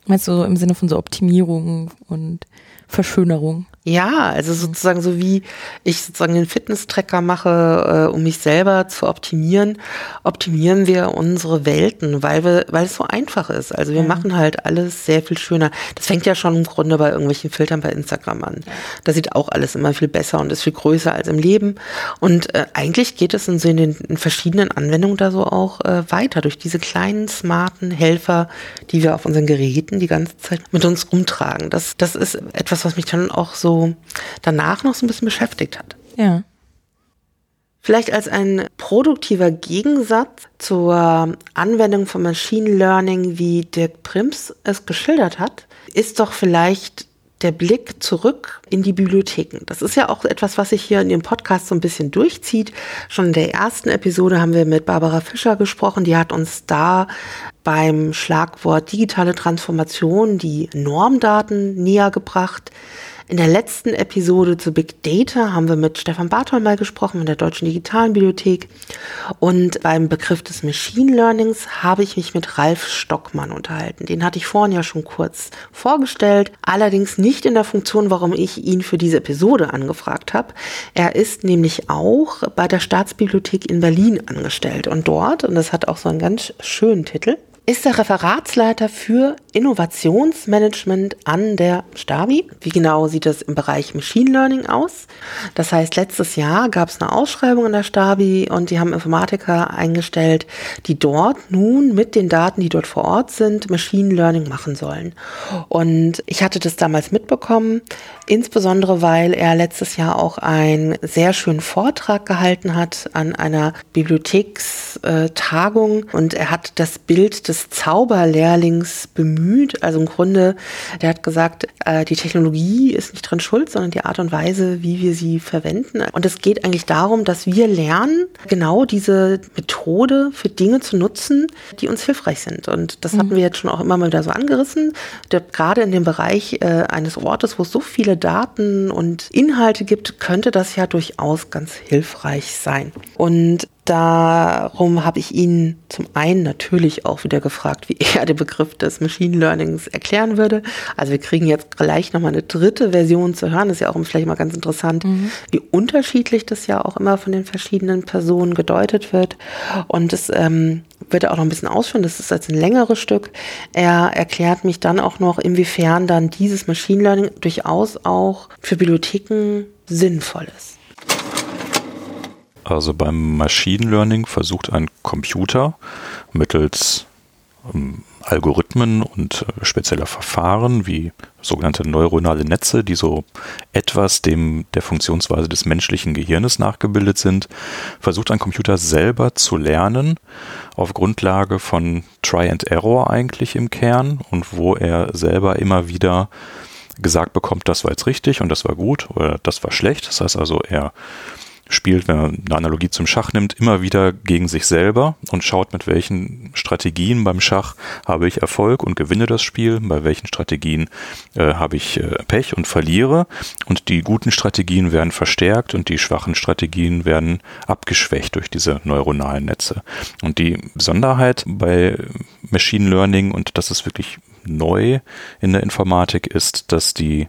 [SPEAKER 3] Meinst du im Sinne von so Optimierung und Verschönerung?
[SPEAKER 2] Ja, also sozusagen so wie ich sozusagen den Fitness-Tracker mache, äh, um mich selber zu optimieren, optimieren wir unsere Welten, weil wir, weil es so einfach ist. Also wir ja. machen halt alles sehr viel schöner. Das fängt ja schon im Grunde bei irgendwelchen Filtern bei Instagram an. Da sieht auch alles immer viel besser und ist viel größer als im Leben. Und äh, eigentlich geht es in, so in den in verschiedenen Anwendungen da so auch äh, weiter durch diese kleinen smarten Helfer, die wir auf unseren Geräten die ganze Zeit mit uns rumtragen. Das, das ist etwas, was mich dann auch so danach noch so ein bisschen beschäftigt hat.
[SPEAKER 3] Ja.
[SPEAKER 2] Vielleicht als ein produktiver Gegensatz zur Anwendung von Machine Learning, wie Dirk Prims es geschildert hat, ist doch vielleicht der Blick zurück in die Bibliotheken. Das ist ja auch etwas, was sich hier in dem Podcast so ein bisschen durchzieht. Schon in der ersten Episode haben wir mit Barbara Fischer gesprochen. Die hat uns da beim Schlagwort digitale Transformation die Normdaten näher gebracht. In der letzten Episode zu Big Data haben wir mit Stefan Bartol mal gesprochen in der Deutschen Digitalen Bibliothek. Und beim Begriff des Machine Learnings habe ich mich mit Ralf Stockmann unterhalten. Den hatte ich vorhin ja schon kurz vorgestellt, allerdings nicht in der Funktion, warum ich ihn für diese Episode angefragt habe. Er ist nämlich auch bei der Staatsbibliothek in Berlin angestellt und dort, und das hat auch so einen ganz schönen Titel, ist der Referatsleiter für Innovationsmanagement an der Stabi. Wie genau sieht es im Bereich Machine Learning aus? Das heißt, letztes Jahr gab es eine Ausschreibung an der Stabi und die haben Informatiker eingestellt, die dort nun mit den Daten, die dort vor Ort sind, Machine Learning machen sollen. Und ich hatte das damals mitbekommen, insbesondere weil er letztes Jahr auch einen sehr schönen Vortrag gehalten hat an einer Bibliothekstagung und er hat das Bild des Zauberlehrlings bemüht. Also im Grunde, der hat gesagt, äh, die Technologie ist nicht dran schuld, sondern die Art und Weise, wie wir sie verwenden. Und es geht eigentlich darum, dass wir lernen, genau diese Methode für Dinge zu nutzen, die uns hilfreich sind. Und das mhm. hatten wir jetzt schon auch immer mal wieder so angerissen. gerade in dem Bereich äh, eines Ortes, wo es so viele Daten und Inhalte gibt, könnte das ja durchaus ganz hilfreich sein. Und Darum habe ich ihn zum einen natürlich auch wieder gefragt, wie er den Begriff des Machine Learnings erklären würde. Also wir kriegen jetzt gleich nochmal eine dritte Version zu hören. Das ist ja auch vielleicht mal ganz interessant, mhm. wie unterschiedlich das ja auch immer von den verschiedenen Personen gedeutet wird. Und das ähm, wird er auch noch ein bisschen ausführen. Das ist jetzt ein längeres Stück. Er erklärt mich dann auch noch, inwiefern dann dieses Machine Learning durchaus auch für Bibliotheken sinnvoll ist.
[SPEAKER 5] Also beim Machine Learning versucht ein Computer mittels ähm, Algorithmen und äh, spezieller Verfahren wie sogenannte neuronale Netze, die so etwas dem der Funktionsweise des menschlichen Gehirnes nachgebildet sind, versucht ein Computer selber zu lernen auf Grundlage von Try and Error eigentlich im Kern und wo er selber immer wieder gesagt bekommt, das war jetzt richtig und das war gut oder das war schlecht. Das heißt also, er spielt, wenn man eine Analogie zum Schach nimmt, immer wieder gegen sich selber und schaut, mit welchen Strategien beim Schach habe ich Erfolg und gewinne das Spiel, bei welchen Strategien äh, habe ich äh, Pech und verliere. Und die guten Strategien werden verstärkt und die schwachen Strategien werden abgeschwächt durch diese neuronalen Netze. Und die Besonderheit bei Machine Learning, und das ist wirklich neu in der Informatik, ist, dass die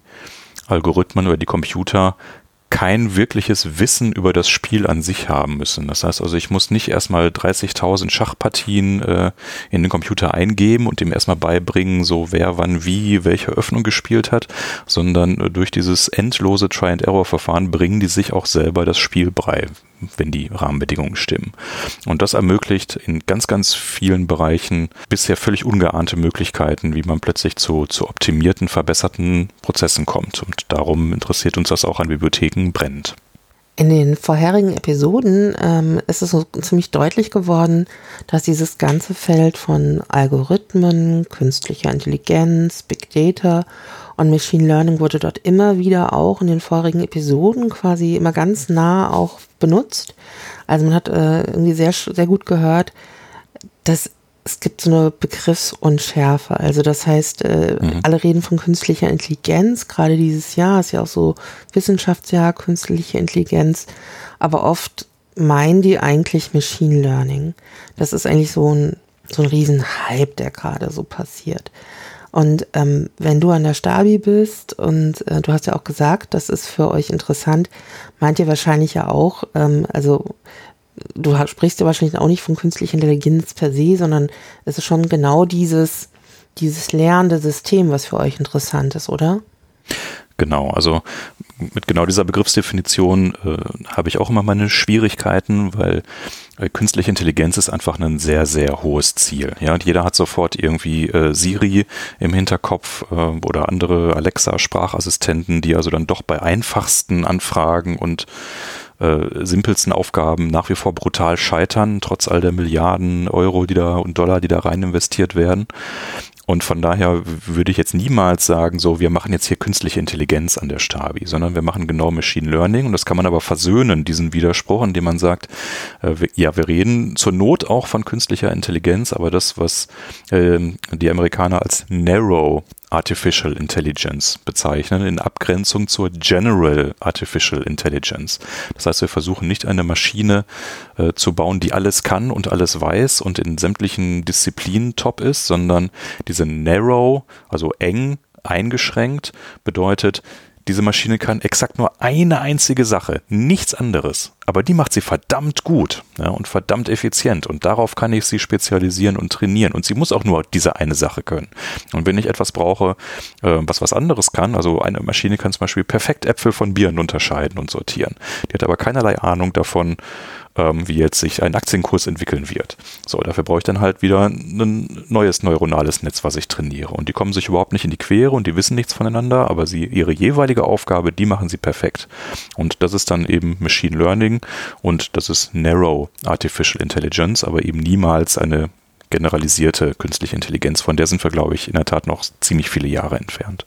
[SPEAKER 5] Algorithmen oder die Computer kein wirkliches Wissen über das Spiel an sich haben müssen. Das heißt also, ich muss nicht erstmal 30.000 Schachpartien äh, in den Computer eingeben und dem erstmal beibringen, so wer wann wie welche Öffnung gespielt hat, sondern äh, durch dieses endlose Try-and-Error-Verfahren bringen die sich auch selber das Spiel bei, wenn die Rahmenbedingungen stimmen. Und das ermöglicht in ganz, ganz vielen Bereichen bisher völlig ungeahnte Möglichkeiten, wie man plötzlich zu, zu optimierten, verbesserten Prozessen kommt. Und darum interessiert uns das auch an Bibliotheken brennend.
[SPEAKER 2] In den vorherigen Episoden ähm, ist es so ziemlich deutlich geworden, dass dieses ganze Feld von Algorithmen, künstlicher Intelligenz, Big Data und Machine Learning wurde dort immer wieder auch in den vorigen Episoden quasi immer ganz nah auch benutzt. Also man hat äh, irgendwie sehr, sehr gut gehört, dass es gibt so eine Begriffsunschärfe. Also das heißt, äh, mhm. alle reden von künstlicher Intelligenz. Gerade dieses Jahr ist ja auch so Wissenschaftsjahr, künstliche Intelligenz. Aber oft meinen die eigentlich Machine Learning. Das ist eigentlich so ein, so ein Riesenhype, der gerade so passiert. Und ähm, wenn du an der Stabi bist und äh, du hast ja auch gesagt, das ist für euch interessant, meint ihr wahrscheinlich ja auch, ähm, also du sprichst ja wahrscheinlich auch nicht von künstlicher Intelligenz per se, sondern es ist schon genau dieses, dieses lernende System, was für euch interessant ist, oder?
[SPEAKER 5] Genau, also mit genau dieser Begriffsdefinition äh, habe ich auch immer meine Schwierigkeiten, weil äh, künstliche Intelligenz ist einfach ein sehr, sehr hohes Ziel. Ja, und jeder hat sofort irgendwie äh, Siri im Hinterkopf äh, oder andere Alexa-Sprachassistenten, die also dann doch bei einfachsten Anfragen und äh, simpelsten Aufgaben nach wie vor brutal scheitern, trotz all der Milliarden Euro, die da und Dollar, die da rein investiert werden. Und von daher würde ich jetzt niemals sagen, so, wir machen jetzt hier künstliche Intelligenz an der Stabi, sondern wir machen genau Machine Learning. Und das kann man aber versöhnen, diesen Widerspruch, indem man sagt, äh, ja, wir reden zur Not auch von künstlicher Intelligenz, aber das, was äh, die Amerikaner als Narrow Artificial Intelligence bezeichnen, in Abgrenzung zur General Artificial Intelligence. Das heißt, wir versuchen nicht eine Maschine äh, zu bauen, die alles kann und alles weiß und in sämtlichen Disziplinen top ist, sondern diese Narrow, also eng eingeschränkt, bedeutet, diese Maschine kann exakt nur eine einzige Sache, nichts anderes. Aber die macht sie verdammt gut ja, und verdammt effizient. Und darauf kann ich sie spezialisieren und trainieren. Und sie muss auch nur diese eine Sache können. Und wenn ich etwas brauche, äh, was was anderes kann, also eine Maschine kann zum Beispiel perfekt Äpfel von Bieren unterscheiden und sortieren. Die hat aber keinerlei Ahnung davon, ähm, wie jetzt sich ein Aktienkurs entwickeln wird. So, dafür brauche ich dann halt wieder ein neues neuronales Netz, was ich trainiere. Und die kommen sich überhaupt nicht in die Quere und die wissen nichts voneinander, aber sie, ihre jeweilige Aufgabe, die machen sie perfekt. Und das ist dann eben Machine Learning und das ist Narrow Artificial Intelligence, aber eben niemals eine generalisierte künstliche Intelligenz. Von der sind wir, glaube ich, in der Tat noch ziemlich viele Jahre entfernt.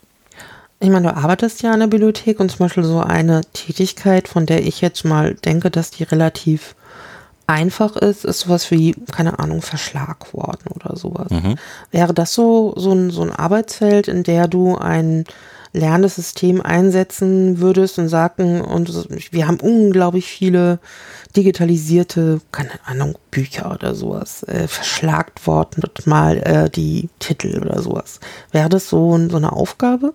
[SPEAKER 2] Ich meine, du arbeitest ja in der Bibliothek und zum Beispiel so eine Tätigkeit, von der ich jetzt mal denke, dass die relativ einfach ist, ist sowas wie, keine Ahnung, Verschlagworten oder sowas. Mhm. Wäre das so, so ein, so ein Arbeitsfeld, in der du ein lernendes System einsetzen würdest und sagen, und wir haben unglaublich viele digitalisierte, keine Ahnung, Bücher oder sowas, äh, verschlagt worden mal äh, die Titel oder sowas. Wäre das so, so eine Aufgabe?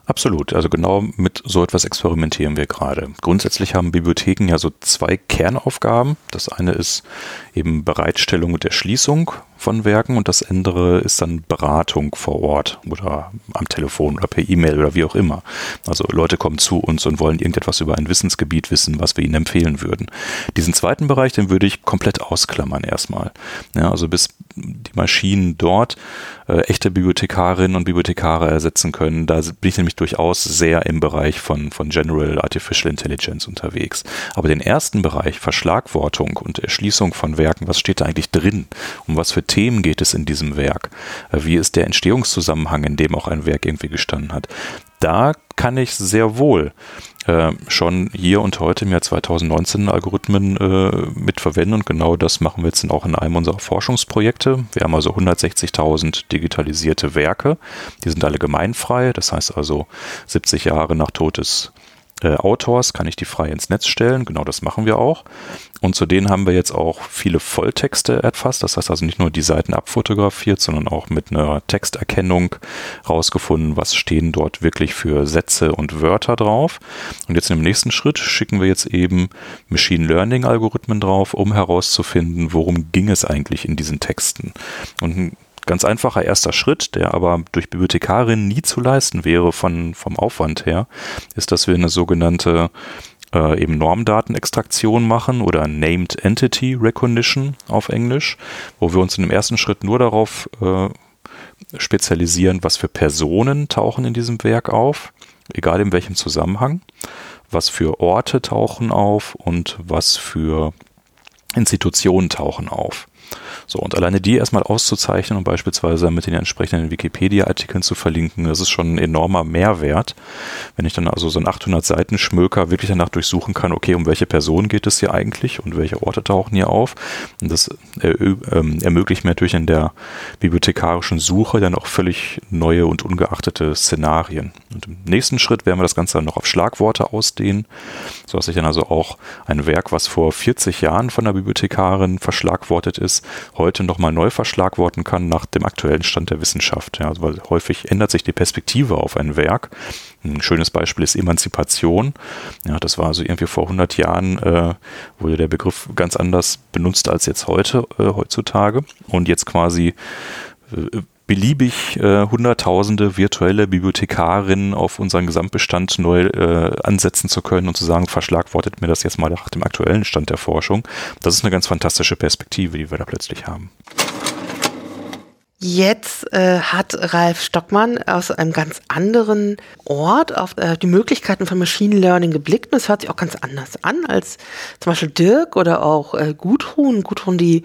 [SPEAKER 5] Absolut. Also genau mit so etwas experimentieren wir gerade. Grundsätzlich haben Bibliotheken ja so zwei Kernaufgaben. Das eine ist eben Bereitstellung und Erschließung von Werken und das andere ist dann Beratung vor Ort oder am Telefon oder per E-Mail oder wie auch immer. Also Leute kommen zu uns und wollen irgendetwas über ein Wissensgebiet wissen, was wir ihnen empfehlen würden. Diesen zweiten Bereich, den würde ich komplett ausklammern erstmal. Ja, also bis die Maschinen dort äh, echte Bibliothekarinnen und Bibliothekare ersetzen können, da bin ich nämlich durchaus sehr im Bereich von, von General Artificial Intelligence unterwegs. Aber den ersten Bereich, Verschlagwortung und Erschließung von Werken, was steht da eigentlich drin? Um was für Themen geht es in diesem Werk? Wie ist der Entstehungszusammenhang, in dem auch ein Werk irgendwie gestanden hat? Da kann ich sehr wohl äh, schon hier und heute im Jahr 2019 Algorithmen äh, mitverwenden und genau das machen wir jetzt auch in einem unserer Forschungsprojekte. Wir haben also 160.000 digitalisierte Werke, die sind alle gemeinfrei, das heißt also 70 Jahre nach Tod des äh, Autors kann ich die frei ins Netz stellen. Genau das machen wir auch. Und zu denen haben wir jetzt auch viele Volltexte erfasst. Das heißt also nicht nur die Seiten abfotografiert, sondern auch mit einer Texterkennung rausgefunden, was stehen dort wirklich für Sätze und Wörter drauf. Und jetzt im nächsten Schritt schicken wir jetzt eben Machine Learning Algorithmen drauf, um herauszufinden, worum ging es eigentlich in diesen Texten. Und ganz einfacher erster Schritt, der aber durch Bibliothekarinnen nie zu leisten wäre von, vom Aufwand her, ist, dass wir eine sogenannte äh, eben Normdatenextraktion machen oder Named Entity Recognition auf Englisch, wo wir uns in dem ersten Schritt nur darauf äh, spezialisieren, was für Personen tauchen in diesem Werk auf, egal in welchem Zusammenhang, was für Orte tauchen auf und was für Institutionen tauchen auf. So, und alleine die erstmal auszuzeichnen und beispielsweise mit den entsprechenden Wikipedia-Artikeln zu verlinken, das ist schon ein enormer Mehrwert. Wenn ich dann also so einen 800 Seiten Schmöker wirklich danach durchsuchen kann, okay, um welche Person geht es hier eigentlich und welche Orte tauchen hier auf. Und das äh, äh, ermöglicht mir natürlich in der bibliothekarischen Suche dann auch völlig neue und ungeachtete Szenarien. Und im nächsten Schritt werden wir das Ganze dann noch auf Schlagworte ausdehnen, sodass ich dann also auch ein Werk, was vor 40 Jahren von der Bibliothekarin verschlagwortet ist, heute nochmal neu verschlagworten kann nach dem aktuellen Stand der Wissenschaft. Ja, also weil häufig ändert sich die Perspektive auf ein Werk. Ein schönes Beispiel ist Emanzipation. Ja, das war also irgendwie vor 100 Jahren, äh, wurde der Begriff ganz anders benutzt als jetzt heute, äh, heutzutage. Und jetzt quasi äh, beliebig äh, hunderttausende virtuelle Bibliothekarinnen auf unseren Gesamtbestand neu äh, ansetzen zu können und zu sagen, verschlagwortet mir das jetzt mal nach dem aktuellen Stand der Forschung. Das ist eine ganz fantastische Perspektive, die wir da plötzlich haben.
[SPEAKER 2] Jetzt äh, hat Ralf Stockmann aus einem ganz anderen Ort auf äh, die Möglichkeiten von Machine Learning geblickt. Und es hört sich auch ganz anders an als zum Beispiel Dirk oder auch äh, Gudrun. Gudrun, die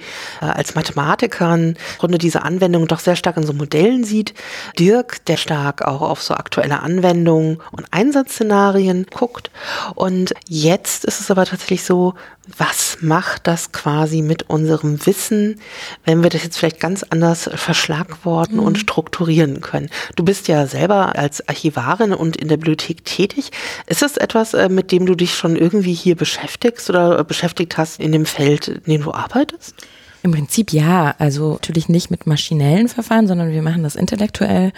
[SPEAKER 2] äh, als Mathematikerin Grunde diese Anwendung doch sehr stark in so Modellen sieht. Dirk, der stark auch auf so aktuelle Anwendungen und Einsatzszenarien guckt. Und jetzt ist es aber tatsächlich so, was macht das quasi mit unserem Wissen, wenn wir das jetzt vielleicht ganz anders verschlagworten mhm. und strukturieren können? Du bist ja selber als Archivarin und in der Bibliothek tätig. Ist das etwas, äh, mit dem du dich schon irgendwie hier beschäftigst oder beschäftigt hast in dem Feld, in dem du arbeitest?
[SPEAKER 3] Im Prinzip ja, also natürlich nicht mit maschinellen Verfahren, sondern wir machen das intellektuell.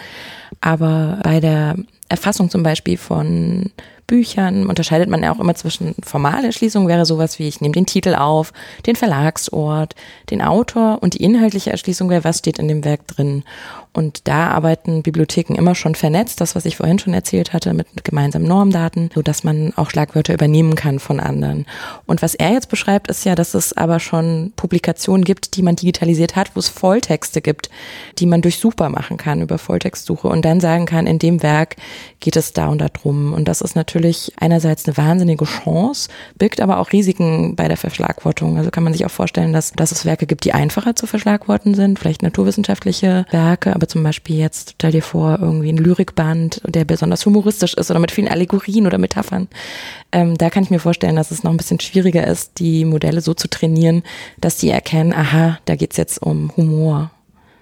[SPEAKER 3] Aber bei der Erfassung zum Beispiel von Büchern unterscheidet man ja auch immer zwischen formale Erschließung wäre sowas wie, ich nehme den Titel auf, den Verlagsort, den Autor und die inhaltliche Erschließung wäre, was steht in dem Werk drin. Und da arbeiten Bibliotheken immer schon vernetzt, das, was ich vorhin schon erzählt hatte, mit gemeinsamen Normdaten, so dass man auch Schlagwörter übernehmen kann von anderen. Und was er jetzt beschreibt, ist ja, dass es aber schon Publikationen gibt, die man digitalisiert hat, wo es Volltexte gibt, die man durchsuchbar machen kann über Volltextsuche und dann sagen kann, in dem Werk geht es da und da drum. Und das ist natürlich einerseits eine wahnsinnige Chance, birgt aber auch Risiken bei der Verschlagwortung. Also kann man sich auch vorstellen, dass, dass es Werke gibt, die einfacher zu verschlagworten sind, vielleicht naturwissenschaftliche Werke, aber zum Beispiel jetzt stell dir vor, irgendwie ein Lyrikband, der besonders humoristisch ist oder mit vielen Allegorien oder Metaphern. Ähm, da kann ich mir vorstellen, dass es noch ein bisschen schwieriger ist, die Modelle so zu trainieren, dass die erkennen, aha, da geht's jetzt um Humor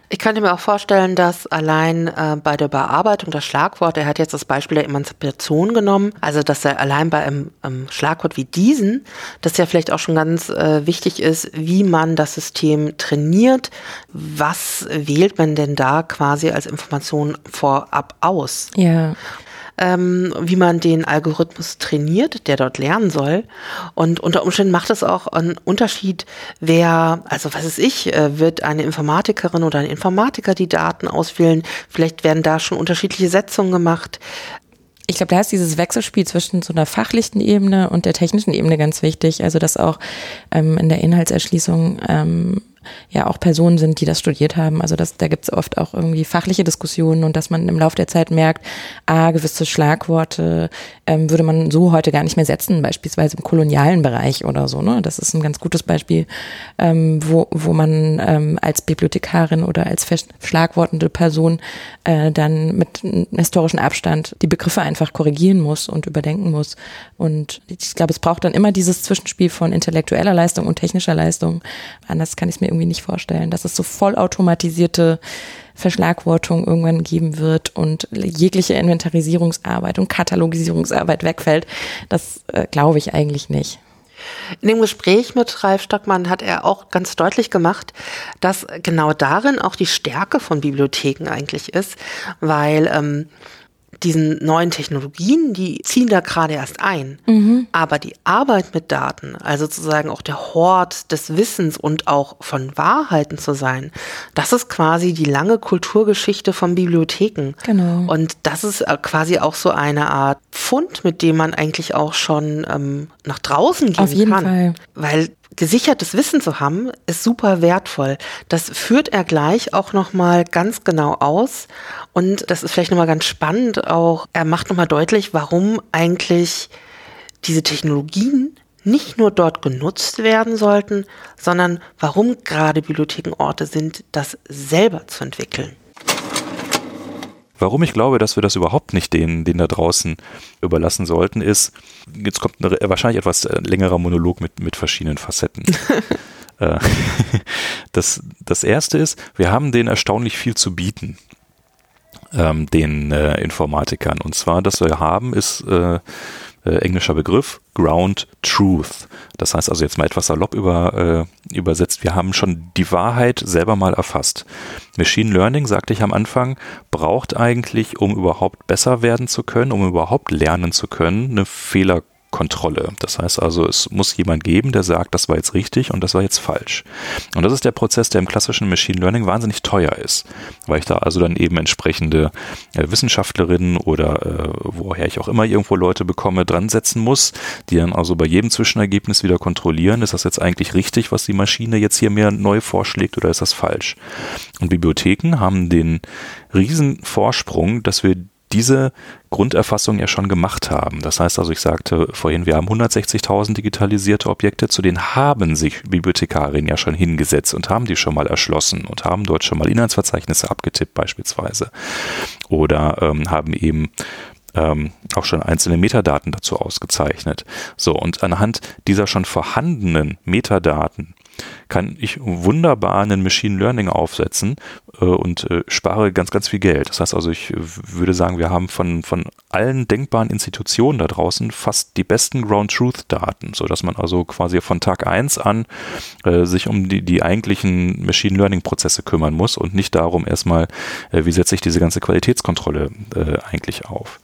[SPEAKER 2] ich könnte mir auch vorstellen, dass allein äh, bei der Bearbeitung der Schlagworte, er hat jetzt das Beispiel der Emanzipation genommen, also dass er allein bei einem, einem Schlagwort wie diesen, dass ja vielleicht auch schon ganz äh, wichtig ist, wie man das System trainiert. Was wählt man denn da quasi als Information vorab aus?
[SPEAKER 3] Ja
[SPEAKER 2] ähm, wie man den Algorithmus trainiert, der dort lernen soll. Und unter Umständen macht es auch einen Unterschied, wer, also was ist ich, äh, wird eine Informatikerin oder ein Informatiker die Daten auswählen. Vielleicht werden da schon unterschiedliche Setzungen gemacht.
[SPEAKER 3] Ich glaube, da ist dieses Wechselspiel zwischen so einer fachlichen Ebene und der technischen Ebene ganz wichtig. Also dass auch ähm, in der Inhaltserschließung ähm, ja auch Personen sind, die das studiert haben. Also das, da gibt es oft auch irgendwie fachliche Diskussionen und dass man im Laufe der Zeit merkt, ah, gewisse Schlagworte ähm, würde man so heute gar nicht mehr setzen, beispielsweise im kolonialen Bereich oder so. Ne? Das ist ein ganz gutes Beispiel, ähm, wo, wo man ähm, als Bibliothekarin oder als schlagwortende Person äh, dann mit historischen Abstand die Begriffe einfach korrigieren muss und überdenken muss. Und ich glaube, es braucht dann immer dieses Zwischenspiel von intellektueller Leistung und technischer Leistung. Anders kann ich es mir irgendwie nicht vorstellen, dass es so vollautomatisierte Verschlagwortung irgendwann geben wird und jegliche Inventarisierungsarbeit und Katalogisierungsarbeit wegfällt. Das äh, glaube ich eigentlich nicht.
[SPEAKER 2] In dem Gespräch mit Ralf Stockmann hat er auch ganz deutlich gemacht, dass genau darin auch die Stärke von Bibliotheken eigentlich ist, weil ähm, diesen neuen Technologien, die ziehen da gerade erst ein. Mhm. Aber die Arbeit mit Daten, also sozusagen auch der Hort des Wissens und auch von Wahrheiten zu sein, das ist quasi die lange Kulturgeschichte von Bibliotheken. Genau. Und das ist äh, quasi auch so eine Art Fund, mit dem man eigentlich auch schon ähm, nach draußen gehen
[SPEAKER 3] Auf jeden
[SPEAKER 2] kann.
[SPEAKER 3] Fall.
[SPEAKER 2] Weil gesichertes Wissen zu haben, ist super wertvoll. Das führt er gleich auch nochmal ganz genau aus. Und das ist vielleicht nochmal ganz spannend auch. Er macht nochmal deutlich, warum eigentlich diese Technologien nicht nur dort genutzt werden sollten, sondern warum gerade Bibliotheken Orte sind, das selber zu entwickeln.
[SPEAKER 5] Warum ich glaube, dass wir das überhaupt nicht denen, denen da draußen überlassen sollten, ist, jetzt kommt eine, wahrscheinlich etwas äh, längerer Monolog mit, mit verschiedenen Facetten. Äh, das, das erste ist, wir haben denen erstaunlich viel zu bieten ähm, den äh, Informatikern. Und zwar, das wir haben, ist äh, äh, englischer Begriff, Ground Truth. Das heißt also jetzt mal etwas salopp über, äh, übersetzt, wir haben schon die Wahrheit selber mal erfasst. Machine Learning, sagte ich am Anfang, braucht eigentlich, um überhaupt besser werden zu können, um überhaupt lernen zu können, eine Fehler Kontrolle. Das heißt also, es muss jemand geben, der sagt, das war jetzt richtig und das war jetzt falsch. Und das ist der Prozess, der im klassischen Machine Learning wahnsinnig teuer ist, weil ich da also dann eben entsprechende äh, Wissenschaftlerinnen oder äh, woher ich auch immer irgendwo Leute bekomme, dran setzen muss, die dann also bei jedem Zwischenergebnis wieder kontrollieren, ist das jetzt eigentlich richtig, was die Maschine jetzt hier mir neu vorschlägt oder ist das falsch? Und Bibliotheken haben den riesen Vorsprung, dass wir diese Grunderfassung ja schon gemacht haben. Das heißt also, ich sagte vorhin, wir haben 160.000 digitalisierte Objekte, zu denen haben sich Bibliothekarinnen ja schon hingesetzt und haben die schon mal erschlossen und haben dort schon mal Inhaltsverzeichnisse abgetippt beispielsweise oder ähm, haben eben ähm, auch schon einzelne Metadaten dazu ausgezeichnet. So, und anhand dieser schon vorhandenen Metadaten kann ich wunderbar einen Machine Learning aufsetzen äh, und äh, spare ganz, ganz viel Geld. Das heißt also, ich würde sagen, wir haben von, von allen denkbaren Institutionen da draußen fast die besten Ground Truth Daten, sodass man also quasi von Tag 1 an äh, sich um die, die eigentlichen Machine Learning Prozesse kümmern muss und nicht darum erstmal, äh, wie setze ich diese ganze Qualitätskontrolle äh, eigentlich auf.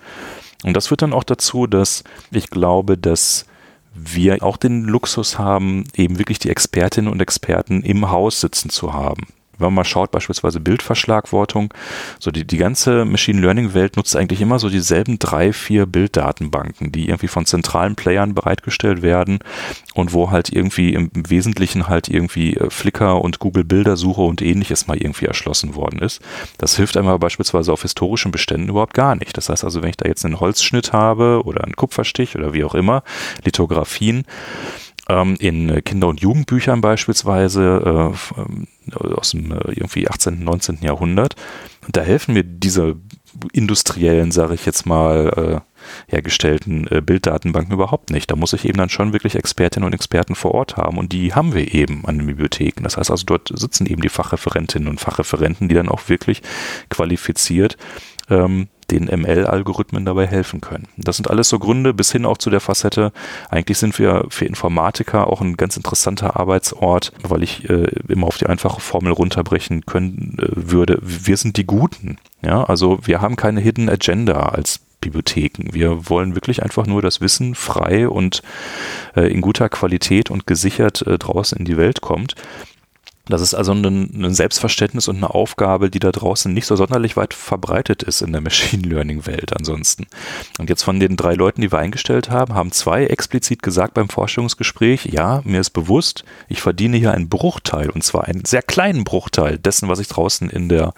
[SPEAKER 5] Und das führt dann auch dazu, dass ich glaube, dass wir auch den Luxus haben, eben wirklich die Expertinnen und Experten im Haus sitzen zu haben wenn man mal schaut, beispielsweise Bildverschlagwortung, so die, die ganze Machine Learning Welt nutzt eigentlich immer so dieselben drei, vier Bilddatenbanken, die irgendwie von zentralen Playern bereitgestellt werden und wo halt irgendwie im Wesentlichen halt irgendwie äh, Flickr und Google Bildersuche und ähnliches mal irgendwie erschlossen worden ist. Das hilft einmal beispielsweise auf historischen Beständen überhaupt gar nicht. Das heißt also, wenn ich da jetzt einen Holzschnitt habe oder einen Kupferstich oder wie auch immer, Lithografien, in Kinder- und Jugendbüchern beispielsweise äh, ähm, aus dem äh, irgendwie 18., 19. Jahrhundert. Da helfen mir diese industriellen, sage ich jetzt mal, äh, hergestellten äh, Bilddatenbanken überhaupt nicht. Da muss ich eben dann schon wirklich Expertinnen und Experten vor Ort haben und die haben wir eben an den Bibliotheken. Das heißt also, dort sitzen eben die Fachreferentinnen und Fachreferenten, die dann auch wirklich qualifiziert ähm, den ML-Algorithmen dabei helfen können. Das sind alles so Gründe bis hin auch zu der Facette. Eigentlich sind wir für Informatiker auch ein ganz interessanter Arbeitsort, weil ich äh, immer auf die einfache Formel runterbrechen können äh, würde. Wir sind die Guten. Ja, also wir haben keine Hidden Agenda als Bibliotheken. Wir wollen wirklich einfach nur das Wissen frei und äh, in guter Qualität und gesichert äh, draußen in die Welt kommt. Das ist also ein, ein, Selbstverständnis und eine Aufgabe, die da draußen nicht so sonderlich weit verbreitet ist in der Machine Learning Welt ansonsten. Und jetzt von den drei Leuten, die wir eingestellt haben, haben zwei explizit gesagt beim Vorstellungsgespräch, ja, mir ist bewusst, ich verdiene hier einen Bruchteil und zwar einen sehr kleinen Bruchteil dessen, was ich draußen in der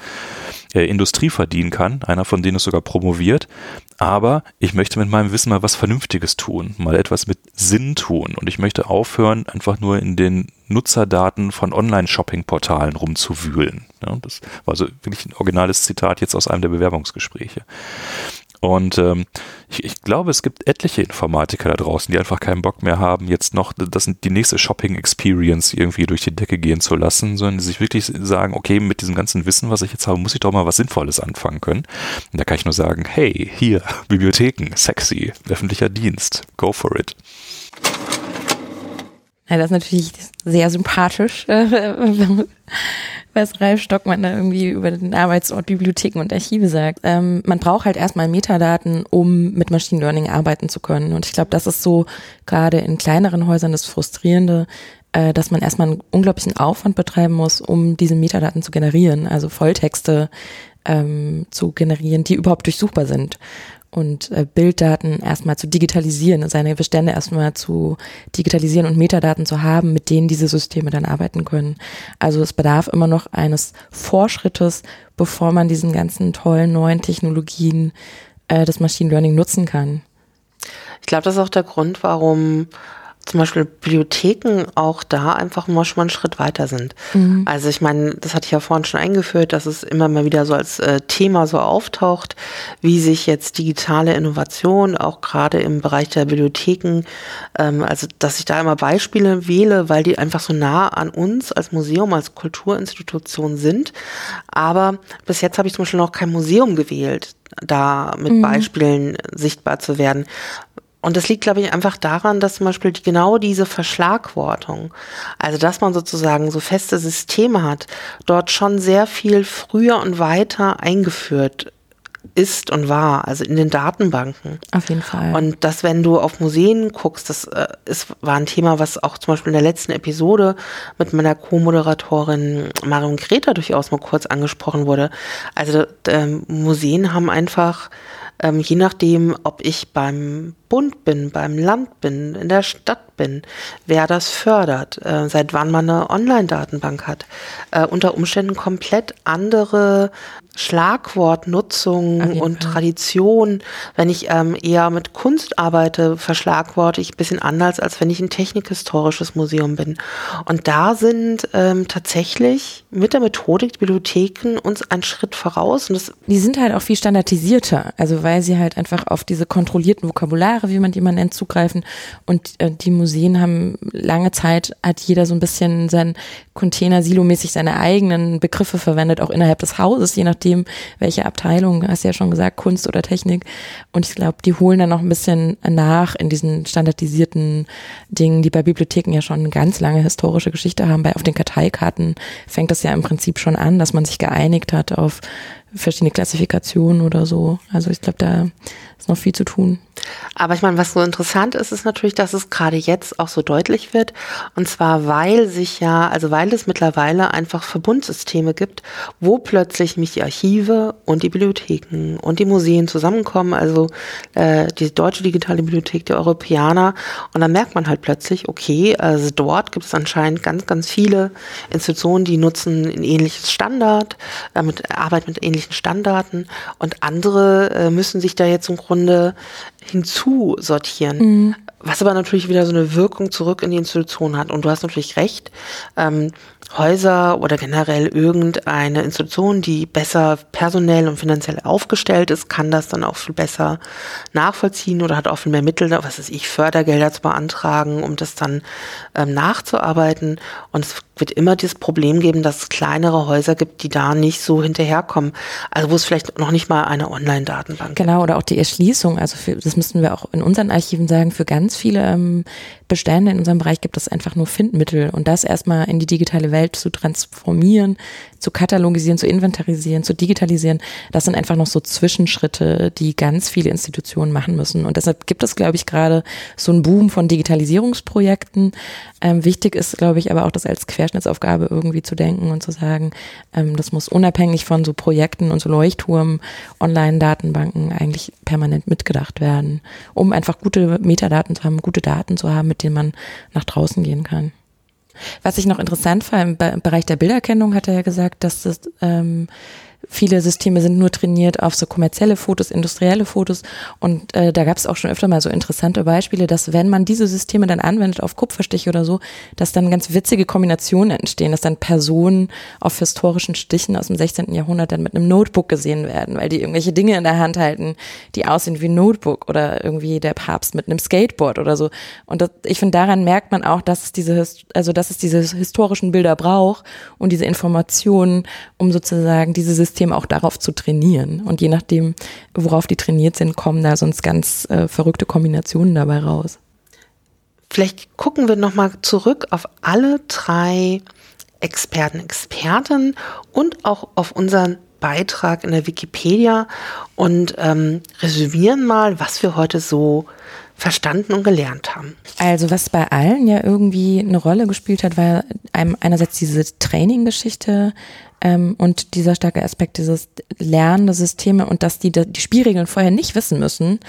[SPEAKER 5] äh, Industrie verdienen kann. Einer von denen ist sogar promoviert. Aber ich möchte mit meinem Wissen mal was Vernünftiges tun, mal etwas mit Sinn tun. Und ich möchte aufhören, einfach nur in den Nutzerdaten von Online-Shopping-Portalen rumzuwühlen. Ja, das war so wirklich ein originales Zitat jetzt aus einem der Bewerbungsgespräche. Und ähm, ich, ich, glaube, es gibt etliche Informatiker da draußen, die einfach keinen Bock mehr haben, jetzt noch das, die nächste Shopping-Experience irgendwie durch die Decke gehen zu lassen, sondern die sich wirklich sagen, okay, mit diesem ganzen Wissen, was ich jetzt habe, muss ich doch mal was Sinnvolles anfangen können. Und da kann ich nur sagen, hey, hier, Bibliotheken, sexy, öffentlicher Dienst, go for it.
[SPEAKER 3] Ja, das ist natürlich sehr sympathisch, was Ralf Stockmann da irgendwie über den Arbeitsort Bibliotheken und Archive sagt. Ähm, man braucht halt erstmal Metadaten, um mit Machine Learning arbeiten zu können. Und ich glaube, das ist so gerade in kleineren Häusern das Frustrierende, äh, dass man erstmal einen unglaublichen Aufwand betreiben muss, um diese Metadaten zu generieren, also Volltexte ähm, zu generieren, die überhaupt durchsuchbar sind und äh, Bilddaten erstmal zu digitalisieren, seine Bestände erstmal zu digitalisieren und Metadaten zu haben, mit denen diese Systeme dann arbeiten können. Also es bedarf immer noch eines Vorschrittes, bevor man diesen ganzen tollen neuen Technologien äh, das Machine Learning nutzen kann.
[SPEAKER 2] Ich glaube, das ist auch der Grund, warum zum Beispiel Bibliotheken auch da einfach mal schon mal einen Schritt weiter sind. Mhm. Also ich meine, das hatte ich ja vorhin schon eingeführt, dass es immer mal wieder so als äh, Thema so auftaucht, wie sich jetzt digitale Innovation auch gerade im Bereich der Bibliotheken, ähm, also dass ich da immer Beispiele wähle, weil die einfach so nah an uns als Museum, als Kulturinstitution sind. Aber bis jetzt habe ich zum Beispiel noch kein Museum gewählt da mit mhm. Beispielen sichtbar zu werden. Und das liegt, glaube ich, einfach daran, dass zum Beispiel genau diese Verschlagwortung, also dass man sozusagen so feste Systeme hat, dort schon sehr viel früher und weiter eingeführt ist und war, also in den Datenbanken.
[SPEAKER 3] Auf jeden Fall.
[SPEAKER 2] Und dass, wenn du auf Museen guckst, das äh, ist, war ein Thema, was auch zum Beispiel in der letzten Episode mit meiner Co-Moderatorin Marion Greta durchaus mal kurz angesprochen wurde. Also äh, Museen haben einfach ähm, je nachdem, ob ich beim Bund bin, beim Land bin, in der Stadt bin, wer das fördert, äh, seit wann man eine Online-Datenbank hat, äh, unter Umständen komplett andere Schlagwortnutzung und Fall. Tradition. Wenn ich ähm, eher mit Kunst arbeite, verschlagworte ich ein bisschen anders, als wenn ich ein technikhistorisches Museum bin. Und da sind ähm, tatsächlich mit der Methodik die Bibliotheken uns einen Schritt voraus. Und das
[SPEAKER 3] die sind halt auch viel standardisierter, also weil sie halt einfach auf diese kontrollierten Vokabulare, wie man die man nennt, zugreifen. Und äh, die Museen haben lange Zeit, hat jeder so ein bisschen sein Container silomäßig seine eigenen Begriffe verwendet, auch innerhalb des Hauses, je nachdem nachdem, welche Abteilung, hast du ja schon gesagt, Kunst oder Technik. Und ich glaube, die holen dann noch ein bisschen nach in diesen standardisierten Dingen, die bei Bibliotheken ja schon eine ganz lange historische Geschichte haben. Bei auf den Karteikarten fängt das ja im Prinzip schon an, dass man sich geeinigt hat auf verschiedene Klassifikationen oder so. Also ich glaube, da ist noch viel zu tun.
[SPEAKER 2] Aber ich meine, was so interessant ist, ist natürlich, dass es gerade jetzt auch so deutlich wird. Und zwar, weil sich ja, also weil es mittlerweile einfach Verbundsysteme gibt, wo plötzlich mich die Archive und die Bibliotheken und die Museen zusammenkommen, also äh, die deutsche digitale Bibliothek, die Europäer. Und dann merkt man halt plötzlich, okay, also dort gibt es anscheinend ganz, ganz viele Institutionen, die nutzen ein ähnliches Standard, äh, mit, arbeiten mit ähnlichen Standarten und andere äh, müssen sich da jetzt im Grunde hinzusortieren. Mhm. Was aber natürlich wieder so eine Wirkung zurück in die Institution hat. Und du hast natürlich recht. Ähm, Häuser oder generell irgendeine Institution, die besser personell und finanziell aufgestellt ist, kann das dann auch viel besser nachvollziehen oder hat auch viel mehr Mittel, was weiß ich, Fördergelder zu beantragen, um das dann ähm, nachzuarbeiten. Und es wird immer dieses Problem geben, dass es kleinere Häuser gibt, die da nicht so hinterherkommen. Also wo es vielleicht noch nicht mal eine Online-Datenbank
[SPEAKER 3] Genau, oder auch die Erschließung. Also für, das müssten wir auch in unseren Archiven sagen, für ganz viele ähm, Bestände in unserem Bereich gibt es einfach nur Findmittel. Und das erstmal in die digitale Welt zu transformieren, zu katalogisieren, zu inventarisieren, zu digitalisieren, das sind einfach noch so Zwischenschritte, die ganz viele Institutionen machen müssen. Und deshalb gibt es, glaube ich, gerade so einen Boom von Digitalisierungsprojekten. Ähm, wichtig ist, glaube ich, aber auch das als Querschnittsaufgabe irgendwie zu denken und zu sagen, ähm, das muss unabhängig von so Projekten und so Leuchtturm, Online-Datenbanken eigentlich permanent mitgedacht werden, um einfach gute Metadaten zu haben, gute Daten zu haben, mit denen man nach draußen gehen kann. Was ich noch interessant fand, im Bereich der Bilderkennung hat er ja gesagt, dass das ähm, viele Systeme sind nur trainiert auf so kommerzielle Fotos, industrielle Fotos. Und äh, da gab es auch schon öfter mal so interessante Beispiele, dass wenn man diese Systeme dann anwendet auf Kupferstiche oder so, dass dann ganz witzige Kombinationen entstehen, dass dann Personen auf historischen Stichen aus dem 16. Jahrhundert dann mit einem Notebook gesehen werden, weil die irgendwelche Dinge in der Hand halten, die aussehen wie ein Notebook oder irgendwie der Papst mit einem Skateboard oder so. Und das, ich finde, daran merkt man auch, dass es diese, also dass es diese historischen Bilder braucht und diese Informationen, um sozusagen diese Systeme auch darauf zu trainieren. Und je nachdem, worauf die trainiert sind, kommen da sonst ganz äh, verrückte Kombinationen dabei raus.
[SPEAKER 2] Vielleicht gucken wir nochmal zurück auf alle drei Experten, Experten und auch auf unseren Beitrag in der Wikipedia und ähm, resümieren mal, was wir heute so verstanden und gelernt haben.
[SPEAKER 3] Also was bei allen ja irgendwie eine Rolle gespielt hat, war einerseits diese Training-Geschichte ähm, und dieser starke Aspekt dieses Lernen der Systeme und dass die die Spielregeln vorher nicht wissen müssen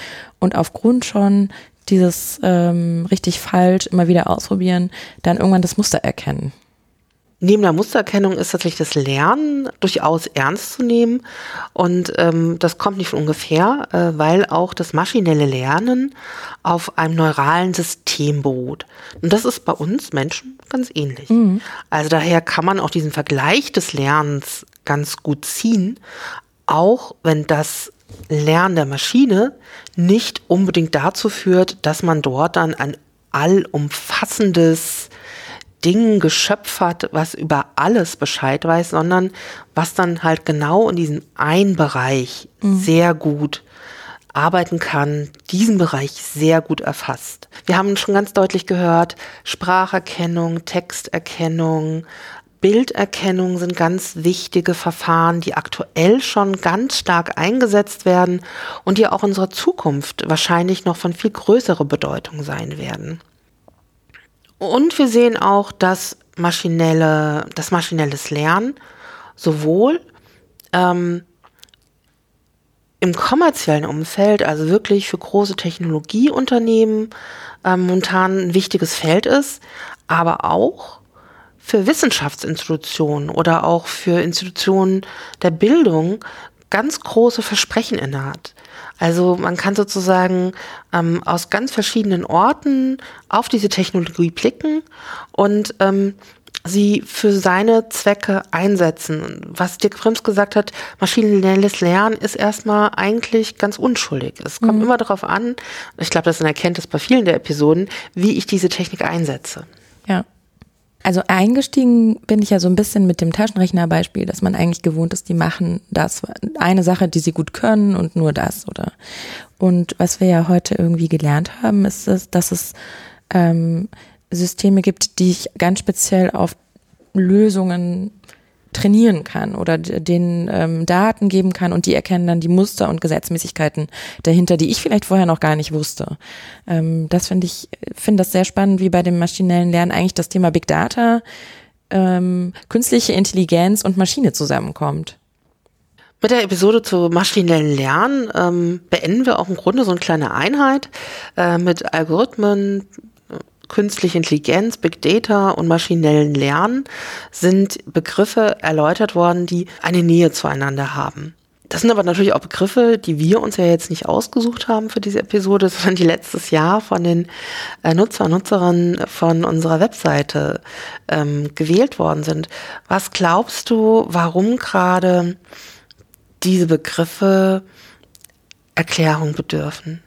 [SPEAKER 3] und aufgrund schon dieses ähm, richtig falsch immer wieder ausprobieren, dann irgendwann das Muster erkennen.
[SPEAKER 2] Neben der Mustererkennung ist tatsächlich das Lernen durchaus ernst zu nehmen. Und ähm, das kommt nicht von ungefähr, äh, weil auch das maschinelle Lernen auf einem neuralen System beruht. Und das ist bei uns Menschen ganz ähnlich. Mhm. Also daher kann man auch diesen Vergleich des Lernens ganz gut ziehen, auch wenn das Lernen der Maschine nicht unbedingt dazu führt, dass man dort dann ein allumfassendes Dingen Geschöpf hat, was über alles Bescheid weiß, sondern was dann halt genau in diesem einen Bereich mhm. sehr gut arbeiten kann, diesen Bereich sehr gut erfasst. Wir haben schon ganz deutlich gehört, Spracherkennung, Texterkennung, Bilderkennung sind ganz wichtige Verfahren, die aktuell schon ganz stark eingesetzt werden und die auch in unserer Zukunft wahrscheinlich noch von viel größerer Bedeutung sein werden. Und wir sehen auch, dass maschinelle, das maschinelles Lernen sowohl ähm, im kommerziellen Umfeld, also wirklich für große Technologieunternehmen, ähm, momentan ein wichtiges Feld ist, aber auch für Wissenschaftsinstitutionen oder auch für Institutionen der Bildung ganz große Versprechen innehat. Also man kann sozusagen ähm, aus ganz verschiedenen Orten auf diese Technologie blicken und ähm, sie für seine Zwecke einsetzen. Was Dirk Frims gesagt hat, maschinelles Lernen ist erstmal eigentlich ganz unschuldig. Es kommt mhm. immer darauf an, ich glaube, das ist eine Erkenntnis bei vielen der Episoden, wie ich diese Technik einsetze.
[SPEAKER 3] Also eingestiegen bin ich ja so ein bisschen mit dem Taschenrechnerbeispiel, dass man eigentlich gewohnt ist, die machen das eine Sache, die sie gut können und nur das, oder? Und was wir ja heute irgendwie gelernt haben, ist, dass es ähm, Systeme gibt, die ich ganz speziell auf Lösungen trainieren kann oder den ähm, Daten geben kann und die erkennen dann die Muster und Gesetzmäßigkeiten dahinter, die ich vielleicht vorher noch gar nicht wusste. Ähm, das finde ich, finde das sehr spannend, wie bei dem maschinellen Lernen eigentlich das Thema Big Data, ähm, künstliche Intelligenz und Maschine zusammenkommt.
[SPEAKER 2] Mit der Episode zu maschinellen Lernen ähm, beenden wir auch im Grunde so eine kleine Einheit äh, mit Algorithmen, künstliche Intelligenz, Big Data und maschinellen Lernen sind Begriffe erläutert worden, die eine Nähe zueinander haben. Das sind aber natürlich auch Begriffe, die wir uns ja jetzt nicht ausgesucht haben für diese Episode, sondern die letztes Jahr von den äh, Nutzer und Nutzerinnen von unserer Webseite ähm, gewählt worden sind. Was glaubst du, warum gerade diese Begriffe Erklärung bedürfen?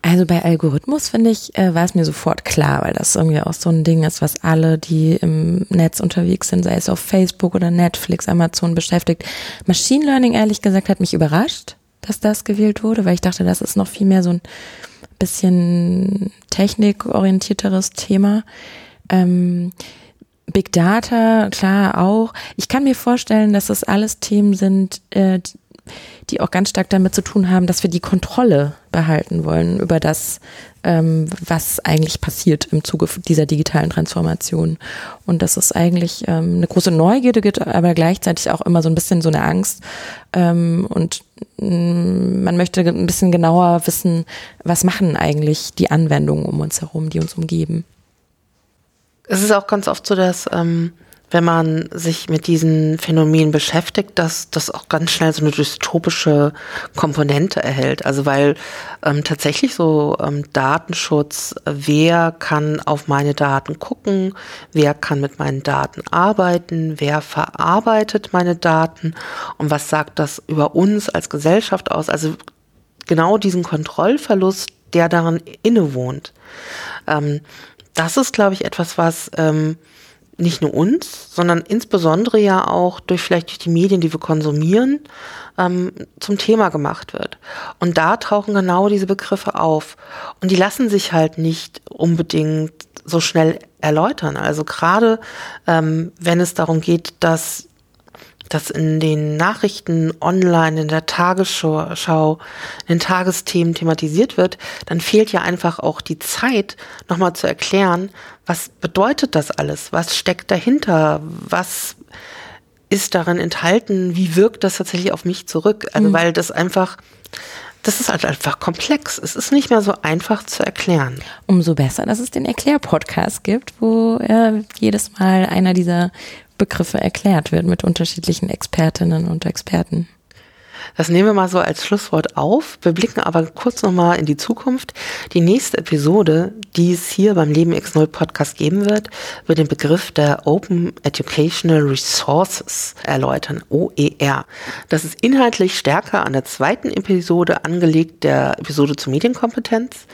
[SPEAKER 3] Also bei Algorithmus finde ich, äh, war es mir sofort klar, weil das irgendwie auch so ein Ding ist, was alle, die im Netz unterwegs sind, sei es auf Facebook oder Netflix, Amazon beschäftigt. Machine Learning, ehrlich gesagt, hat mich überrascht, dass das gewählt wurde, weil ich dachte, das ist noch viel mehr so ein bisschen technikorientierteres Thema. Ähm, Big Data, klar auch. Ich kann mir vorstellen, dass das alles Themen sind, äh, die auch ganz stark damit zu tun haben, dass wir die Kontrolle behalten wollen über das, ähm, was eigentlich passiert im Zuge dieser digitalen Transformation. Und dass es eigentlich ähm, eine große Neugierde gibt, aber gleichzeitig auch immer so ein bisschen so eine Angst. Ähm, und mm, man möchte ein bisschen genauer wissen, was machen eigentlich die Anwendungen um uns herum, die uns umgeben.
[SPEAKER 2] Es ist auch ganz oft so, dass ähm, wenn man sich mit diesen Phänomenen beschäftigt, dass das auch ganz schnell so eine dystopische Komponente erhält. Also weil ähm, tatsächlich so ähm, Datenschutz, wer kann auf meine Daten gucken, wer kann mit meinen Daten arbeiten, wer verarbeitet meine Daten und was sagt das über uns als Gesellschaft aus. Also genau diesen Kontrollverlust, der daran innewohnt. Ähm, das ist, glaube ich, etwas, was ähm, nicht nur uns, sondern insbesondere ja auch durch vielleicht durch die Medien, die wir konsumieren, ähm, zum Thema gemacht wird. Und da tauchen genau diese Begriffe auf. Und die lassen sich halt nicht unbedingt so schnell erläutern. Also gerade ähm, wenn es darum geht, dass das in den Nachrichten online, in der Tagesschau, in den Tagesthemen thematisiert wird, dann fehlt ja einfach auch die Zeit, nochmal zu erklären, was bedeutet das alles? Was steckt dahinter? Was ist darin enthalten? Wie wirkt das tatsächlich auf mich zurück? Also, mhm. weil das einfach, das ist halt einfach komplex. Es ist nicht mehr so einfach zu erklären.
[SPEAKER 3] Umso besser, dass es den Erklärpodcast gibt, wo äh, jedes Mal einer dieser Begriffe erklärt wird mit unterschiedlichen Expertinnen und Experten.
[SPEAKER 2] Das nehmen wir mal so als Schlusswort auf. Wir blicken aber kurz nochmal in die Zukunft. Die nächste Episode, die es hier beim Leben X0 Podcast geben wird, wird den Begriff der Open Educational Resources erläutern, OER. Das ist inhaltlich stärker an der zweiten Episode angelegt, der Episode zur Medienkompetenz.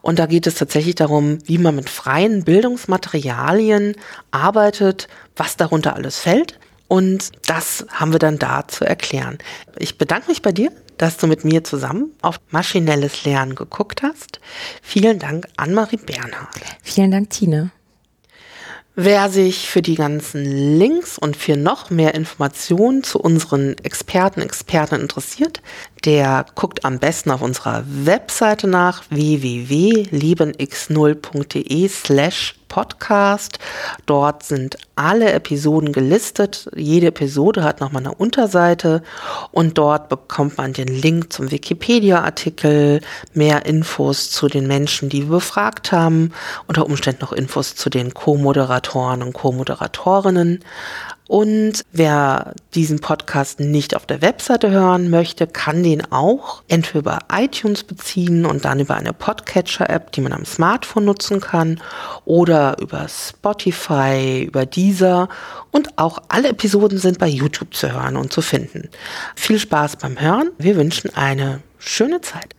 [SPEAKER 2] Und da geht es tatsächlich darum, wie man mit freien Bildungsmaterialien arbeitet, was darunter alles fällt und das haben wir dann da zu erklären. Ich bedanke mich bei dir, dass du mit mir zusammen auf maschinelles Lernen geguckt hast. Vielen Dank, Anne-Marie Bernhard.
[SPEAKER 3] Vielen Dank, Tine.
[SPEAKER 2] Wer sich für die ganzen Links und für noch mehr Informationen zu unseren Experten, Experten interessiert, der guckt am besten auf unserer Webseite nach www.liebenx0.de slash Podcast. Dort sind alle Episoden gelistet. Jede Episode hat nochmal eine Unterseite und dort bekommt man den Link zum Wikipedia-Artikel, mehr Infos zu den Menschen, die wir befragt haben, unter Umständen noch Infos zu den Co-Moderatoren und Co-Moderatorinnen. Und wer diesen Podcast nicht auf der Webseite hören möchte, kann den auch entweder über iTunes beziehen und dann über eine Podcatcher-App, die man am Smartphone nutzen kann, oder über Spotify, über Deezer. Und auch alle Episoden sind bei YouTube zu hören und zu finden. Viel Spaß beim Hören. Wir wünschen eine schöne Zeit.